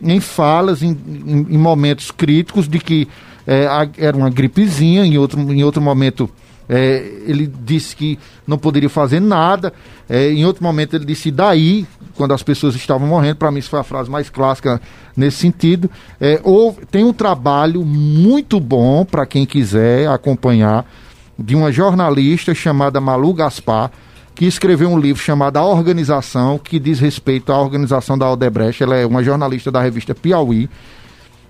em falas, em, em, em momentos críticos, de que é, era uma gripezinha, em outro, em outro momento é, ele disse que não poderia fazer nada. É, em outro momento ele disse daí, quando as pessoas estavam morrendo. Para mim, isso foi a frase mais clássica nesse sentido. É, houve, tem um trabalho muito bom para quem quiser acompanhar de uma jornalista chamada Malu Gaspar, que escreveu um livro chamado A Organização, que diz respeito à organização da Aldebrecht. Ela é uma jornalista da revista Piauí.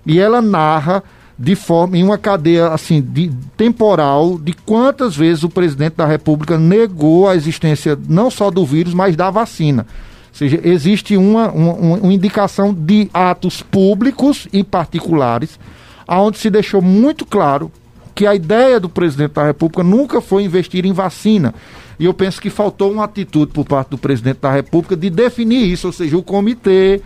E ela narra de forma em uma cadeia assim de temporal de quantas vezes o presidente da República negou a existência não só do vírus, mas da vacina. Ou seja, existe uma, uma, uma indicação de atos públicos e particulares, aonde se deixou muito claro que a ideia do presidente da República nunca foi investir em vacina. E eu penso que faltou uma atitude por parte do presidente da República de definir isso, ou seja, o comitê,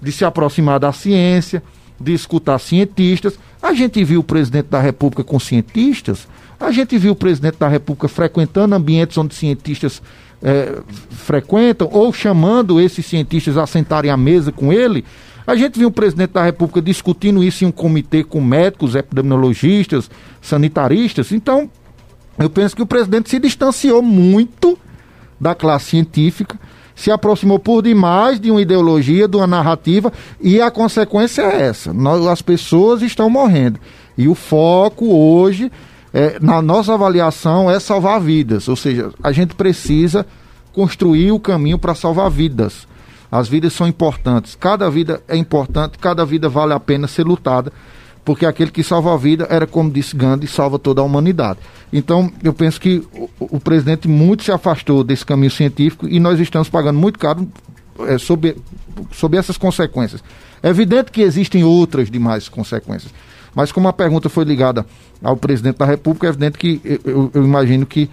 de se aproximar da ciência, de escutar cientistas. A gente viu o presidente da República com cientistas, a gente viu o presidente da República frequentando ambientes onde cientistas é, frequentam, ou chamando esses cientistas a sentarem à mesa com ele. A gente viu o presidente da República discutindo isso em um comitê com médicos, epidemiologistas, sanitaristas. Então, eu penso que o presidente se distanciou muito da classe científica se aproximou por demais de uma ideologia, de uma narrativa, e a consequência é essa: nós, as pessoas estão morrendo. E o foco hoje, é, na nossa avaliação, é salvar vidas. Ou seja, a gente precisa construir o caminho para salvar vidas. As vidas são importantes, cada vida é importante, cada vida vale a pena ser lutada porque aquele que salva a vida era, como disse Gandhi, salva toda a humanidade. Então, eu penso que o, o presidente muito se afastou desse caminho científico e nós estamos pagando muito caro é, sobre, sobre essas consequências. É evidente que existem outras demais consequências, mas como a pergunta foi ligada ao presidente da República, é evidente que eu, eu imagino que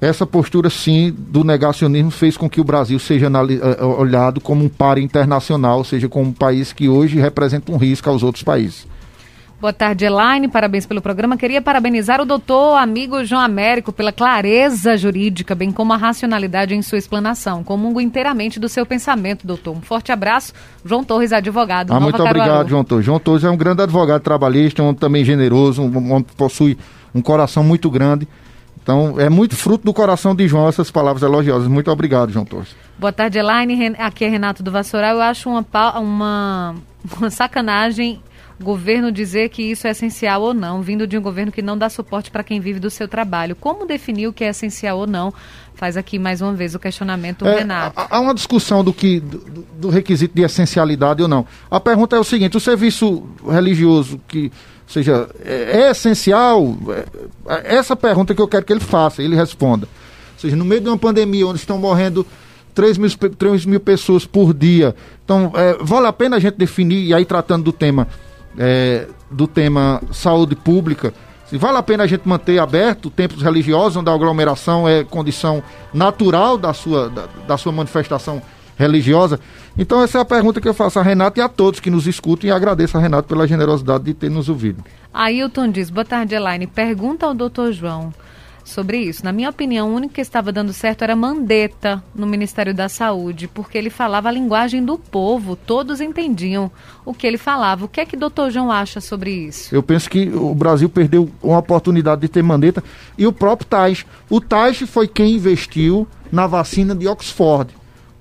essa postura, sim, do negacionismo fez com que o Brasil seja eh, olhado como um par internacional, ou seja, como um país que hoje representa um risco aos outros países. Boa tarde, Elaine. Parabéns pelo programa. Queria parabenizar o doutor amigo João Américo pela clareza jurídica, bem como a racionalidade em sua explanação. Comungo inteiramente do seu pensamento, doutor. Um forte abraço. João Torres, advogado. Ah, muito Caruaru. obrigado, João Torres. João Torres é um grande advogado trabalhista, um homem também generoso, um homem que possui um coração muito grande. Então, é muito fruto do coração de João essas palavras elogiosas. Muito obrigado, João Torres. Boa tarde, Elaine. Aqui é Renato do Vassoural. Eu acho uma, uma, uma sacanagem governo dizer que isso é essencial ou não, vindo de um governo que não dá suporte para quem vive do seu trabalho. Como definir o que é essencial ou não? Faz aqui mais uma vez o questionamento, é, Renato. Há uma discussão do que do, do, requisito de essencialidade ou não. A pergunta é o seguinte: o serviço religioso que ou seja, é, é essencial? É, é essa pergunta que eu quero que ele faça, ele responda. Ou seja, no meio de uma pandemia onde estão morrendo 3 mil, 3 mil pessoas por dia, então é, vale a pena a gente definir, e aí tratando do tema é, do tema saúde pública, se vale a pena a gente manter aberto templos religiosos, onde a aglomeração é condição natural da sua, da, da sua manifestação religiosa. Então essa é a pergunta que eu faço a Renato e a todos que nos escutam e agradeço a Renato pela generosidade de ter nos ouvido. Ailton diz, boa tarde, Elaine. Pergunta ao doutor João sobre isso. Na minha opinião, o único que estava dando certo era Mandetta no Ministério da Saúde, porque ele falava a linguagem do povo, todos entendiam o que ele falava. O que é que o doutor João acha sobre isso? Eu penso que o Brasil perdeu uma oportunidade de ter Mandetta e o próprio Tais. O Tais foi quem investiu na vacina de Oxford.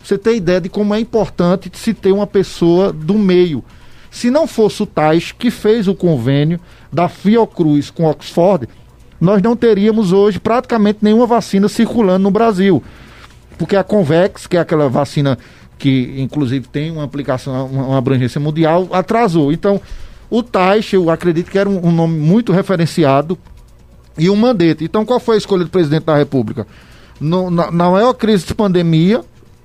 Você tem ideia de como é importante se ter uma pessoa do meio. Se não fosse o Tais que fez o convênio da Fiocruz com Oxford, nós não teríamos hoje praticamente nenhuma vacina circulando no Brasil. Porque a Convex, que é aquela vacina que inclusive tem uma aplicação, uma, abrangência mundial, atrasou. Então, o Tais, eu acredito que era um, nome muito referenciado e um mandete. Então, qual foi a escolha do presidente da República? No, na, na maior crise de pandemia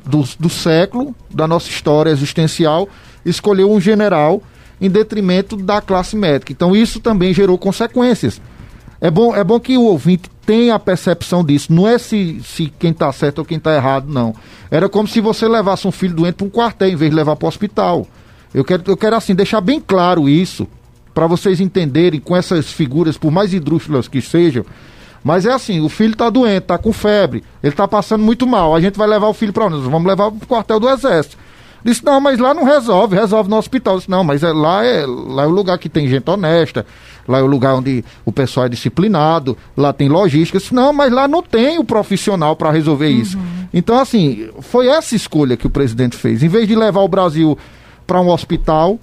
do, do século, da nossa história existencial, escolheu um general em detrimento da classe médica. Então, isso também gerou consequências. É bom, é bom que o ouvinte tenha a percepção disso. Não é se, se quem está certo ou quem está errado, não. Era como se você levasse um filho doente para um quartel em vez de levar para o hospital. Eu quero, eu quero assim deixar bem claro isso para vocês entenderem com essas figuras, por mais hidrúxulas que sejam. Mas é assim, o filho está doente, está com febre, ele está passando muito mal. A gente vai levar o filho para onde? Vamos levar para o quartel do exército. Disse, não, mas lá não resolve, resolve no hospital. Disse, não, mas é, lá, é, lá é o lugar que tem gente honesta, lá é o lugar onde o pessoal é disciplinado, lá tem logística. Disse, não, mas lá não tem o profissional para resolver uhum. isso. Então, assim, foi essa escolha que o presidente fez. Em vez de levar o Brasil para um hospital,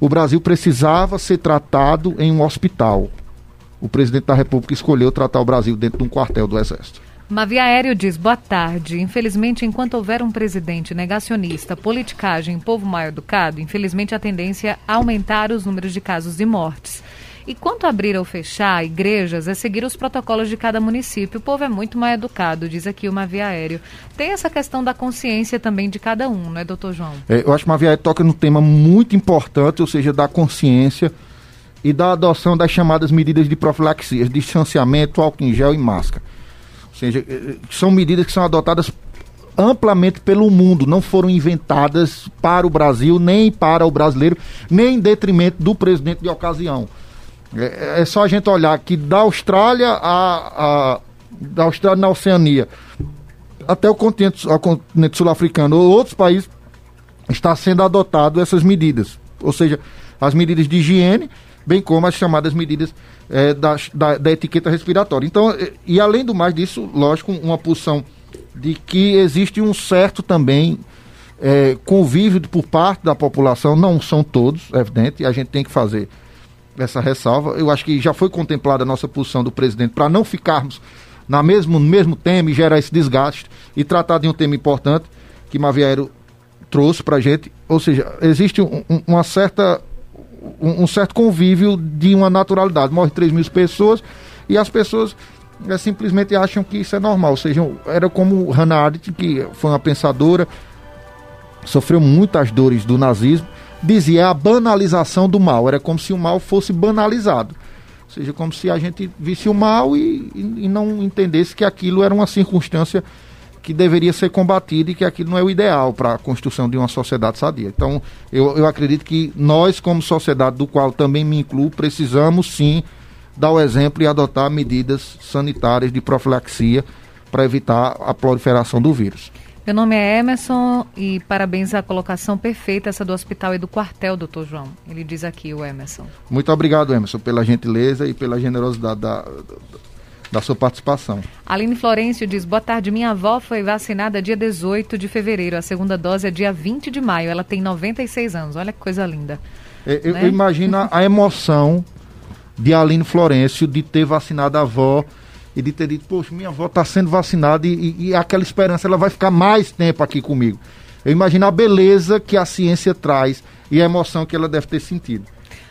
o Brasil precisava ser tratado em um hospital. O presidente da República escolheu tratar o Brasil dentro de um quartel do Exército. Mavia Aéreo diz: boa tarde. Infelizmente, enquanto houver um presidente negacionista, politicagem, povo mal educado, infelizmente a tendência é aumentar os números de casos e mortes. E quanto abrir ou fechar igrejas, é seguir os protocolos de cada município. O povo é muito mal educado, diz aqui o Mavia Aéreo. Tem essa questão da consciência também de cada um, não é, doutor João? É, eu acho que o Mavia Aéreo toca num tema muito importante, ou seja, da consciência e da adoção das chamadas medidas de profilaxia, distanciamento, álcool em gel e máscara. Ou seja, eh, eh, são medidas que são adotadas amplamente pelo mundo, não foram inventadas para o Brasil, nem para o brasileiro, nem em detrimento do presidente de ocasião. É, é só a gente olhar que da Austrália a, a da Austrália na Oceania até o continente, continente sul-africano ou outros países está sendo adotado essas medidas, ou seja, as medidas de higiene, bem como as chamadas medidas é, da, da, da, etiqueta respiratória. Então, e, e além do mais disso, lógico, uma pulsão de que existe um certo também é, convívio por parte da população, não são todos, é evidente, a gente tem que fazer essa ressalva. Eu acho que já foi contemplada a nossa posição do presidente para não ficarmos na mesmo, no mesmo tema e gerar esse desgaste e tratar de um tema importante que Maviaero trouxe para a gente. Ou seja, existe um, uma certa um, um, certo convívio de uma naturalidade. Morre 3 mil pessoas e as pessoas é, simplesmente acham que isso é normal. Ou seja, era como Hannah Arendt, que foi uma pensadora, sofreu muitas dores do nazismo, dizia é a banalização do mal. Era como se o mal fosse banalizado. Ou seja, como se a gente visse o mal e, e, não entendesse que aquilo era uma circunstância que deveria ser combatido e que aquilo não é o ideal para a construção de uma sociedade sadia. Então, eu, eu acredito que nós, como sociedade, do qual também me incluo, precisamos sim dar o exemplo e adotar medidas sanitárias de profilaxia para evitar a proliferação do vírus. Meu nome é Emerson e parabéns à colocação perfeita essa do hospital e do quartel, doutor João. Ele diz aqui, o Emerson. Muito obrigado, Emerson, pela gentileza e pela generosidade da, da sua participação. Aline Florencio diz: Boa tarde, minha avó foi vacinada dia 18 de fevereiro, a segunda dose é dia 20 de maio. Ela tem 96 anos, olha que coisa linda. É, eu, né? eu imagino a emoção de Aline Florencio de ter vacinado a avó e de ter dito: Poxa, minha avó está sendo vacinada e, e, e aquela esperança, ela vai ficar mais tempo aqui comigo. Eu imagino a beleza que a ciência traz e a emoção que ela deve ter sentido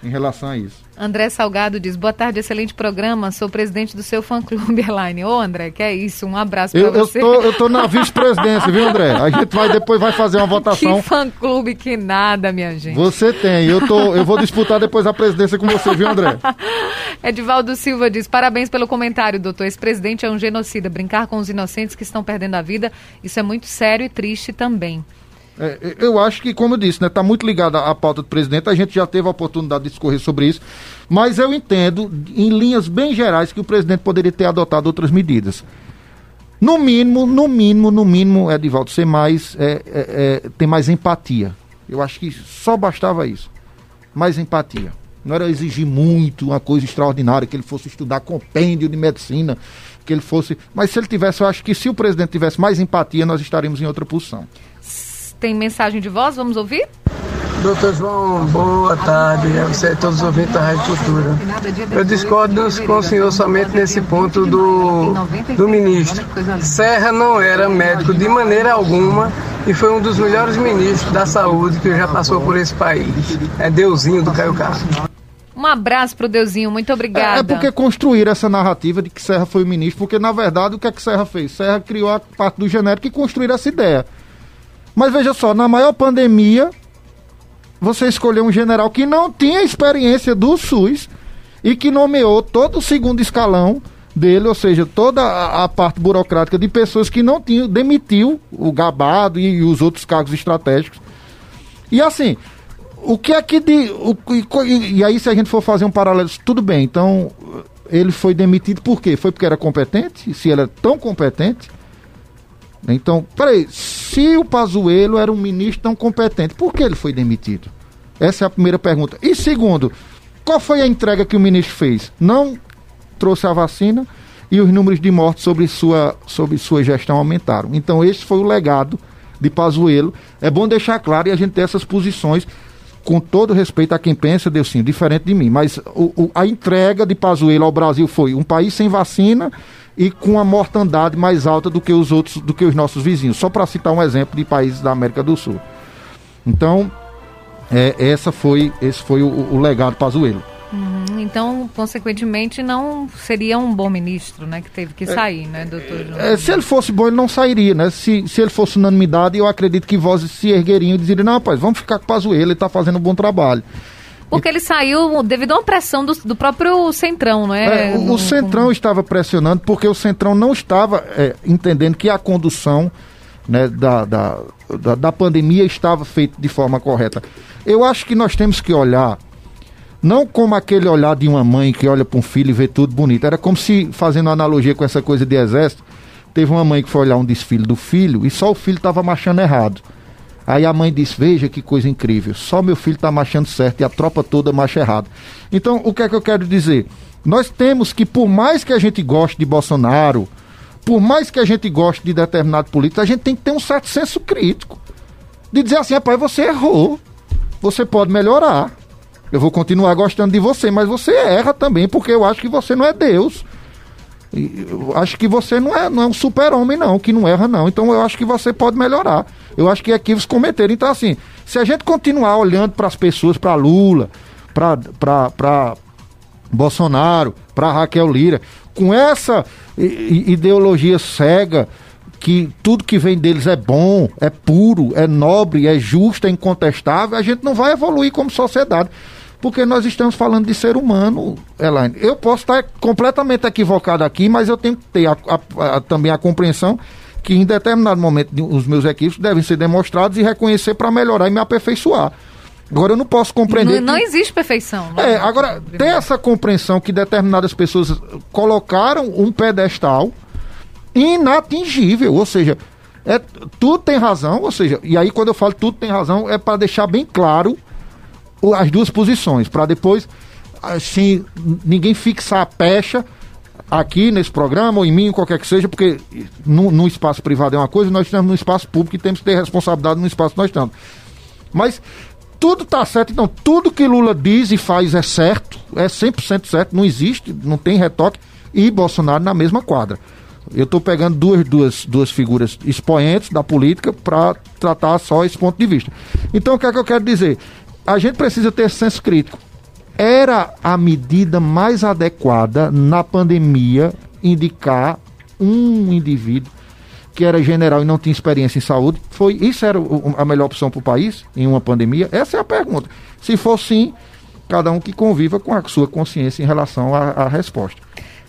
em relação a isso. André Salgado diz: Boa tarde, excelente programa. Sou presidente do seu fã-clube, Elaine. Ô, André, que é isso? Um abraço para você. Eu tô, eu tô na vice-presidência, viu, André? A gente vai depois vai fazer uma votação. Que fã-clube que nada, minha gente. Você tem. Eu, tô, eu vou disputar depois a presidência com você, viu, André? Edivaldo Silva diz: Parabéns pelo comentário, doutor. Esse presidente é um genocida. Brincar com os inocentes que estão perdendo a vida, isso é muito sério e triste também. É, eu acho que, como eu disse, está né, tá muito ligado à pauta do presidente, a gente já teve a oportunidade de discorrer sobre isso, mas eu entendo, em linhas bem gerais, que o presidente poderia ter adotado outras medidas. No mínimo, no mínimo, no mínimo, Edivaldo, ser mais, é, é, é, ter mais empatia. Eu acho que só bastava isso. Mais empatia. Não era exigir muito, uma coisa extraordinária, que ele fosse estudar compêndio de medicina, que ele fosse. Mas se ele tivesse, eu acho que se o presidente tivesse mais empatia, nós estaríamos em outra posição tem mensagem de voz, vamos ouvir? Doutor João, boa tarde a você e todos os ouvintes da Rádio Cultura. Eu discordo com o senhor somente nesse ponto do, do ministro. Serra não era médico de maneira alguma e foi um dos melhores ministros da saúde que já passou por esse país. É Deusinho do Caio Castro. Um abraço pro Deusinho, muito obrigada. É, é porque construíram essa narrativa de que Serra foi o ministro, porque na verdade o que é que Serra fez? Serra criou a parte do genérico e construíram essa ideia. Mas veja só, na maior pandemia, você escolheu um general que não tinha experiência do SUS e que nomeou todo o segundo escalão dele, ou seja, toda a, a parte burocrática de pessoas que não tinham, demitiu o Gabado e, e os outros cargos estratégicos. E assim, o que é que de. O, e, e, aí, se a gente for fazer um paralelo, tudo bem, então ele foi demitido por quê? Foi porque era competente? Se ele é tão competente? Então, peraí, se o Pazuello era um ministro tão competente, por que ele foi demitido? Essa é a primeira pergunta. E segundo, qual foi a entrega que o ministro fez? Não trouxe a vacina e os números de mortes sobre sua, sobre sua gestão aumentaram. Então, esse foi o legado de Pazuello. É bom deixar claro e a gente ter essas posições com todo respeito a quem pensa, sim, diferente de mim, mas o, o, a entrega de Pazuello ao Brasil foi um país sem vacina e com a mortandade mais alta do que os outros, do que os nossos vizinhos. Só para citar um exemplo de países da América do Sul. Então, é, essa foi, esse foi o, o legado Pazuello. Uhum, então, consequentemente, não seria um bom ministro, né? Que teve que é, sair, é, né, doutor João? É, se ele fosse bom, ele não sairia, né? Se, se ele fosse unanimidade, eu acredito que vozes se ergueriam e dizeriam, não, rapaz, vamos ficar com o Pazuello, ele está fazendo um bom trabalho. Porque ele saiu devido a uma pressão do, do próprio Centrão, não é? é o, o, Centrão estava pressionando porque o Centrão não estava é, entendendo que a condução né, da, da, da, da pandemia estava feita de forma correta. Eu acho que nós temos que olhar não como aquele olhar de uma mãe que olha para um filho e vê tudo bonito. Era como se, fazendo analogia com essa coisa de exército, teve uma mãe que foi olhar um desfile do filho e só o filho estava marchando errado. Aí a mãe disse: Veja que coisa incrível, só meu filho está marchando certo e a tropa toda marcha errado. Então, o que é que eu quero dizer? Nós temos que, por mais que a gente goste de Bolsonaro, por mais que a gente goste de determinado político, a gente tem que ter um certo senso crítico. De dizer assim, rapaz, você errou. Você pode melhorar. Eu vou continuar gostando de você, mas você erra também, porque eu acho que você não é Deus. Eu acho que você não é, não é um super-homem, não, que não erra, não. Então eu acho que você pode melhorar. Eu acho que equívocos cometeram. Então, assim, se a gente continuar olhando para as pessoas, para Lula, para Bolsonaro, para Raquel Lira, com essa ideologia cega que tudo que vem deles é bom, é puro, é nobre, é justo, é incontestável, a gente não vai evoluir como sociedade porque nós estamos falando de ser humano, Elaine. Eu posso estar completamente equivocado aqui, mas eu tenho que ter a, a, a, também a compreensão que em determinado momento os meus equipes devem ser demonstrados e reconhecer para melhorar e me aperfeiçoar. Agora eu não posso compreender. Não, não que... existe perfeição. É, agora ter essa compreensão que determinadas pessoas colocaram um pedestal inatingível, ou seja, é, tudo tem razão, ou seja, e aí quando eu falo tudo tem razão é para deixar bem claro as duas posições, para depois, assim, ninguém fixar a pecha aqui nesse programa, ou em mim, qualquer que seja, porque no, no espaço privado é uma coisa, nós estamos no espaço público e temos que ter responsabilidade no espaço que nós estamos. Mas tudo está certo, então tudo que Lula diz e faz é certo, é 100% certo, não existe, não tem retoque, e Bolsonaro na mesma quadra. Eu estou pegando duas, duas, duas figuras expoentes da política para tratar só esse ponto de vista. Então, o que é que eu quero dizer? A gente precisa ter senso crítico. Era a medida mais adequada na pandemia indicar um indivíduo que era general e não tinha experiência em saúde? Foi isso era a melhor opção para o país em uma pandemia? Essa é a pergunta. Se for sim, cada um que conviva com a sua consciência em relação à resposta.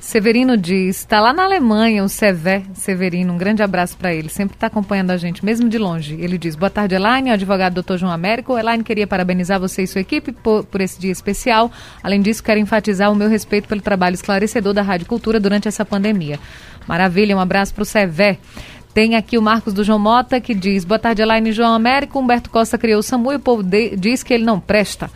Severino diz, está lá na Alemanha o Sever Severino, um grande abraço para ele, sempre está acompanhando a gente, mesmo de longe. Ele diz, boa tarde Elaine, advogado Dr. João Américo. Elaine, queria parabenizar você e sua equipe por, por, esse dia especial. Além disso, quero enfatizar o meu respeito pelo trabalho esclarecedor da Rádio Cultura durante essa pandemia. Maravilha, um abraço para o Sever. Tem aqui o Marcos do João Mota que diz, boa tarde Elaine João Américo, Humberto Costa criou o SAMU e o povo de, diz que ele não presta.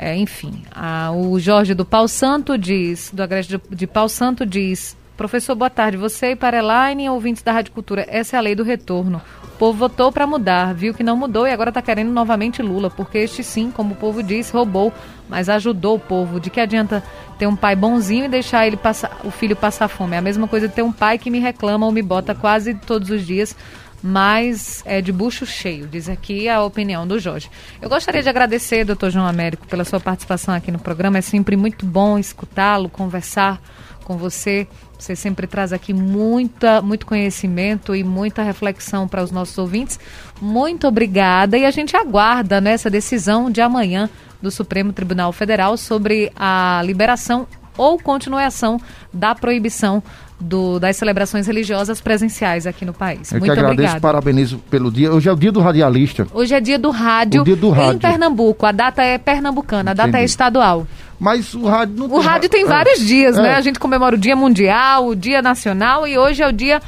É, enfim, a, o Jorge do Pau Santo diz, do Agreste de, de Pau Santo diz, Professor, boa tarde. Você e para Elaine, ouvintes da Rádio Cultura, essa é a lei do retorno. O povo votou para mudar, viu que não mudou e agora está querendo novamente Lula, porque este sim, como o povo diz, roubou, mas ajudou o povo. De que adianta ter um pai bonzinho e deixar ele passar, o filho passar fome? É a mesma coisa ter um pai que me reclama ou me bota quase todos os dias mas é de bucho cheio, diz aqui a opinião do Jorge. Eu gostaria de agradecer, doutor João Américo, pela sua participação aqui no programa. É sempre muito bom escutá-lo, conversar com você. Você sempre traz aqui muita, muito conhecimento e muita reflexão para os nossos ouvintes. Muito obrigada e a gente aguarda nessa né, decisão de amanhã do Supremo Tribunal Federal sobre a liberação ou continuação da proibição do, das celebrações religiosas presenciais aqui no país. Eu Muito que agradeço, obrigada. parabenizo pelo dia. Hoje é o dia do radialista. Hoje é dia do rádio, dia do rádio. em Pernambuco. A data é pernambucana, a data Entendi. é estadual. Mas o rádio não O rádio tem é, vários dias, é. né? A gente comemora o dia mundial, o dia nacional e hoje é o dia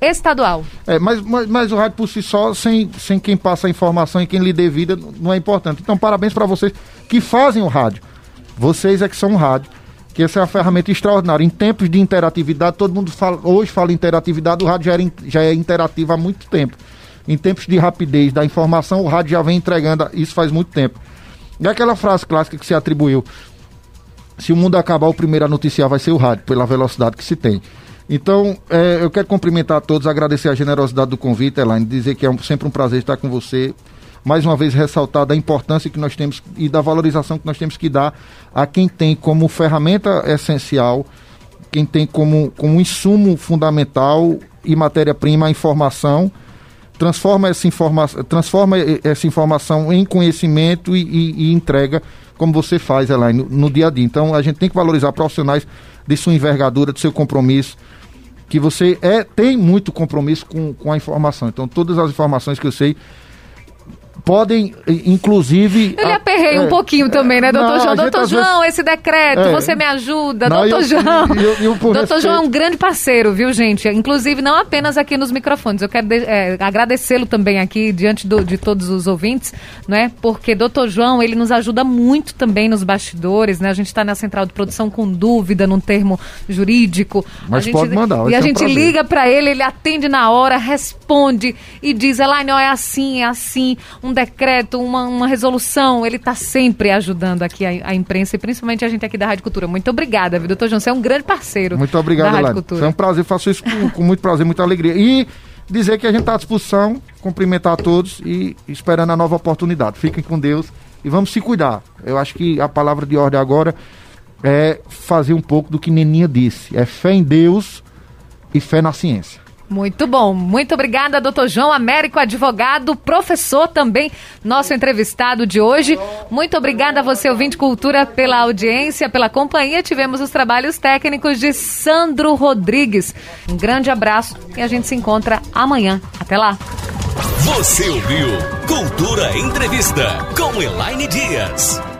estadual. É, mas, mas, mas o rádio por si só, sem, sem quem passa a informação e quem lhe dê vida, não é importante. Então, parabéns para vocês que fazem o rádio. Vocês é que são o rádio. Que essa é uma ferramenta extraordinária. Em tempos de interatividade, todo mundo fala, hoje fala interatividade, o rádio já, era já é interativo há muito tempo. Em tempos de rapidez da informação, o rádio já vem entregando isso faz muito tempo. E aquela frase clássica que se atribuiu: se o mundo acabar, o primeiro a noticiar vai ser o rádio, pela velocidade que se tem. Então, eh, eu quero cumprimentar a todos, agradecer a generosidade do convite, Elaine, dizer que é um- sempre um prazer estar com você. Mais uma vez, ressaltar da importância que nós temos e da valorização que nós temos que dar a quem tem como ferramenta essencial, quem tem como, como insumo fundamental e matéria-prima a informação, transforma essa, informa transforma essa informação em conhecimento e, e- e entrega, como você faz, Elaine, no, no dia a dia. Então, a gente tem que valorizar profissionais de sua envergadura, do seu compromisso, que você é tem muito compromisso com, com a informação. Então, todas as informações que eu sei podem, inclusive... A- aperrei é, um pouquinho também, né, doutor não, João? Doutor às vezes- João, esse decreto, É. você me ajuda. Não, doutor eu- João. eu- eu, doutor João é um respeito- grande parceiro, viu, gente? Inclusive, não apenas aqui nos microfones. Eu quero é, agradecê-lo também aqui diante do- de todos os ouvintes, né? Porque doutor João, ele nos ajuda muito também nos bastidores, né? A gente está na central de produção com dúvida num termo jurídico. Mas gente, pode mandar, E a um gente prazer. liga para ele, ele atende na hora, responde e diz, Elaine, ó, é assim, é assim, um decreto, uma, uma resolução. Ele está sempre ajudando aqui a, a imprensa e principalmente a gente aqui da Rádio Cultura. Muito obrigada, viu, doutor João? Você é um grande parceiro Muito da obrigado, Rádio Elaine. Cultura. Foi um prazer, faço isso com, com muito prazer, muita alegria. E dizer que a gente está à disposição, cumprimentar a todos e esperando a nova oportunidade. Fiquem com Deus e vamos se cuidar. Eu acho que a palavra de ordem agora é fazer um pouco do que Neninha disse. É fé em Deus e fé na ciência. Muito bom. Muito obrigada, doutor João Américo, advogado, professor também, nosso entrevistado de hoje. Muito obrigada a você, ouvinte Cultura, pela audiência, pela companhia. Tivemos os trabalhos técnicos de Sandro Rodrigues. Um grande abraço e a gente se encontra amanhã. Até lá. Você ouviu Cultura Entrevista com Elaine Dias.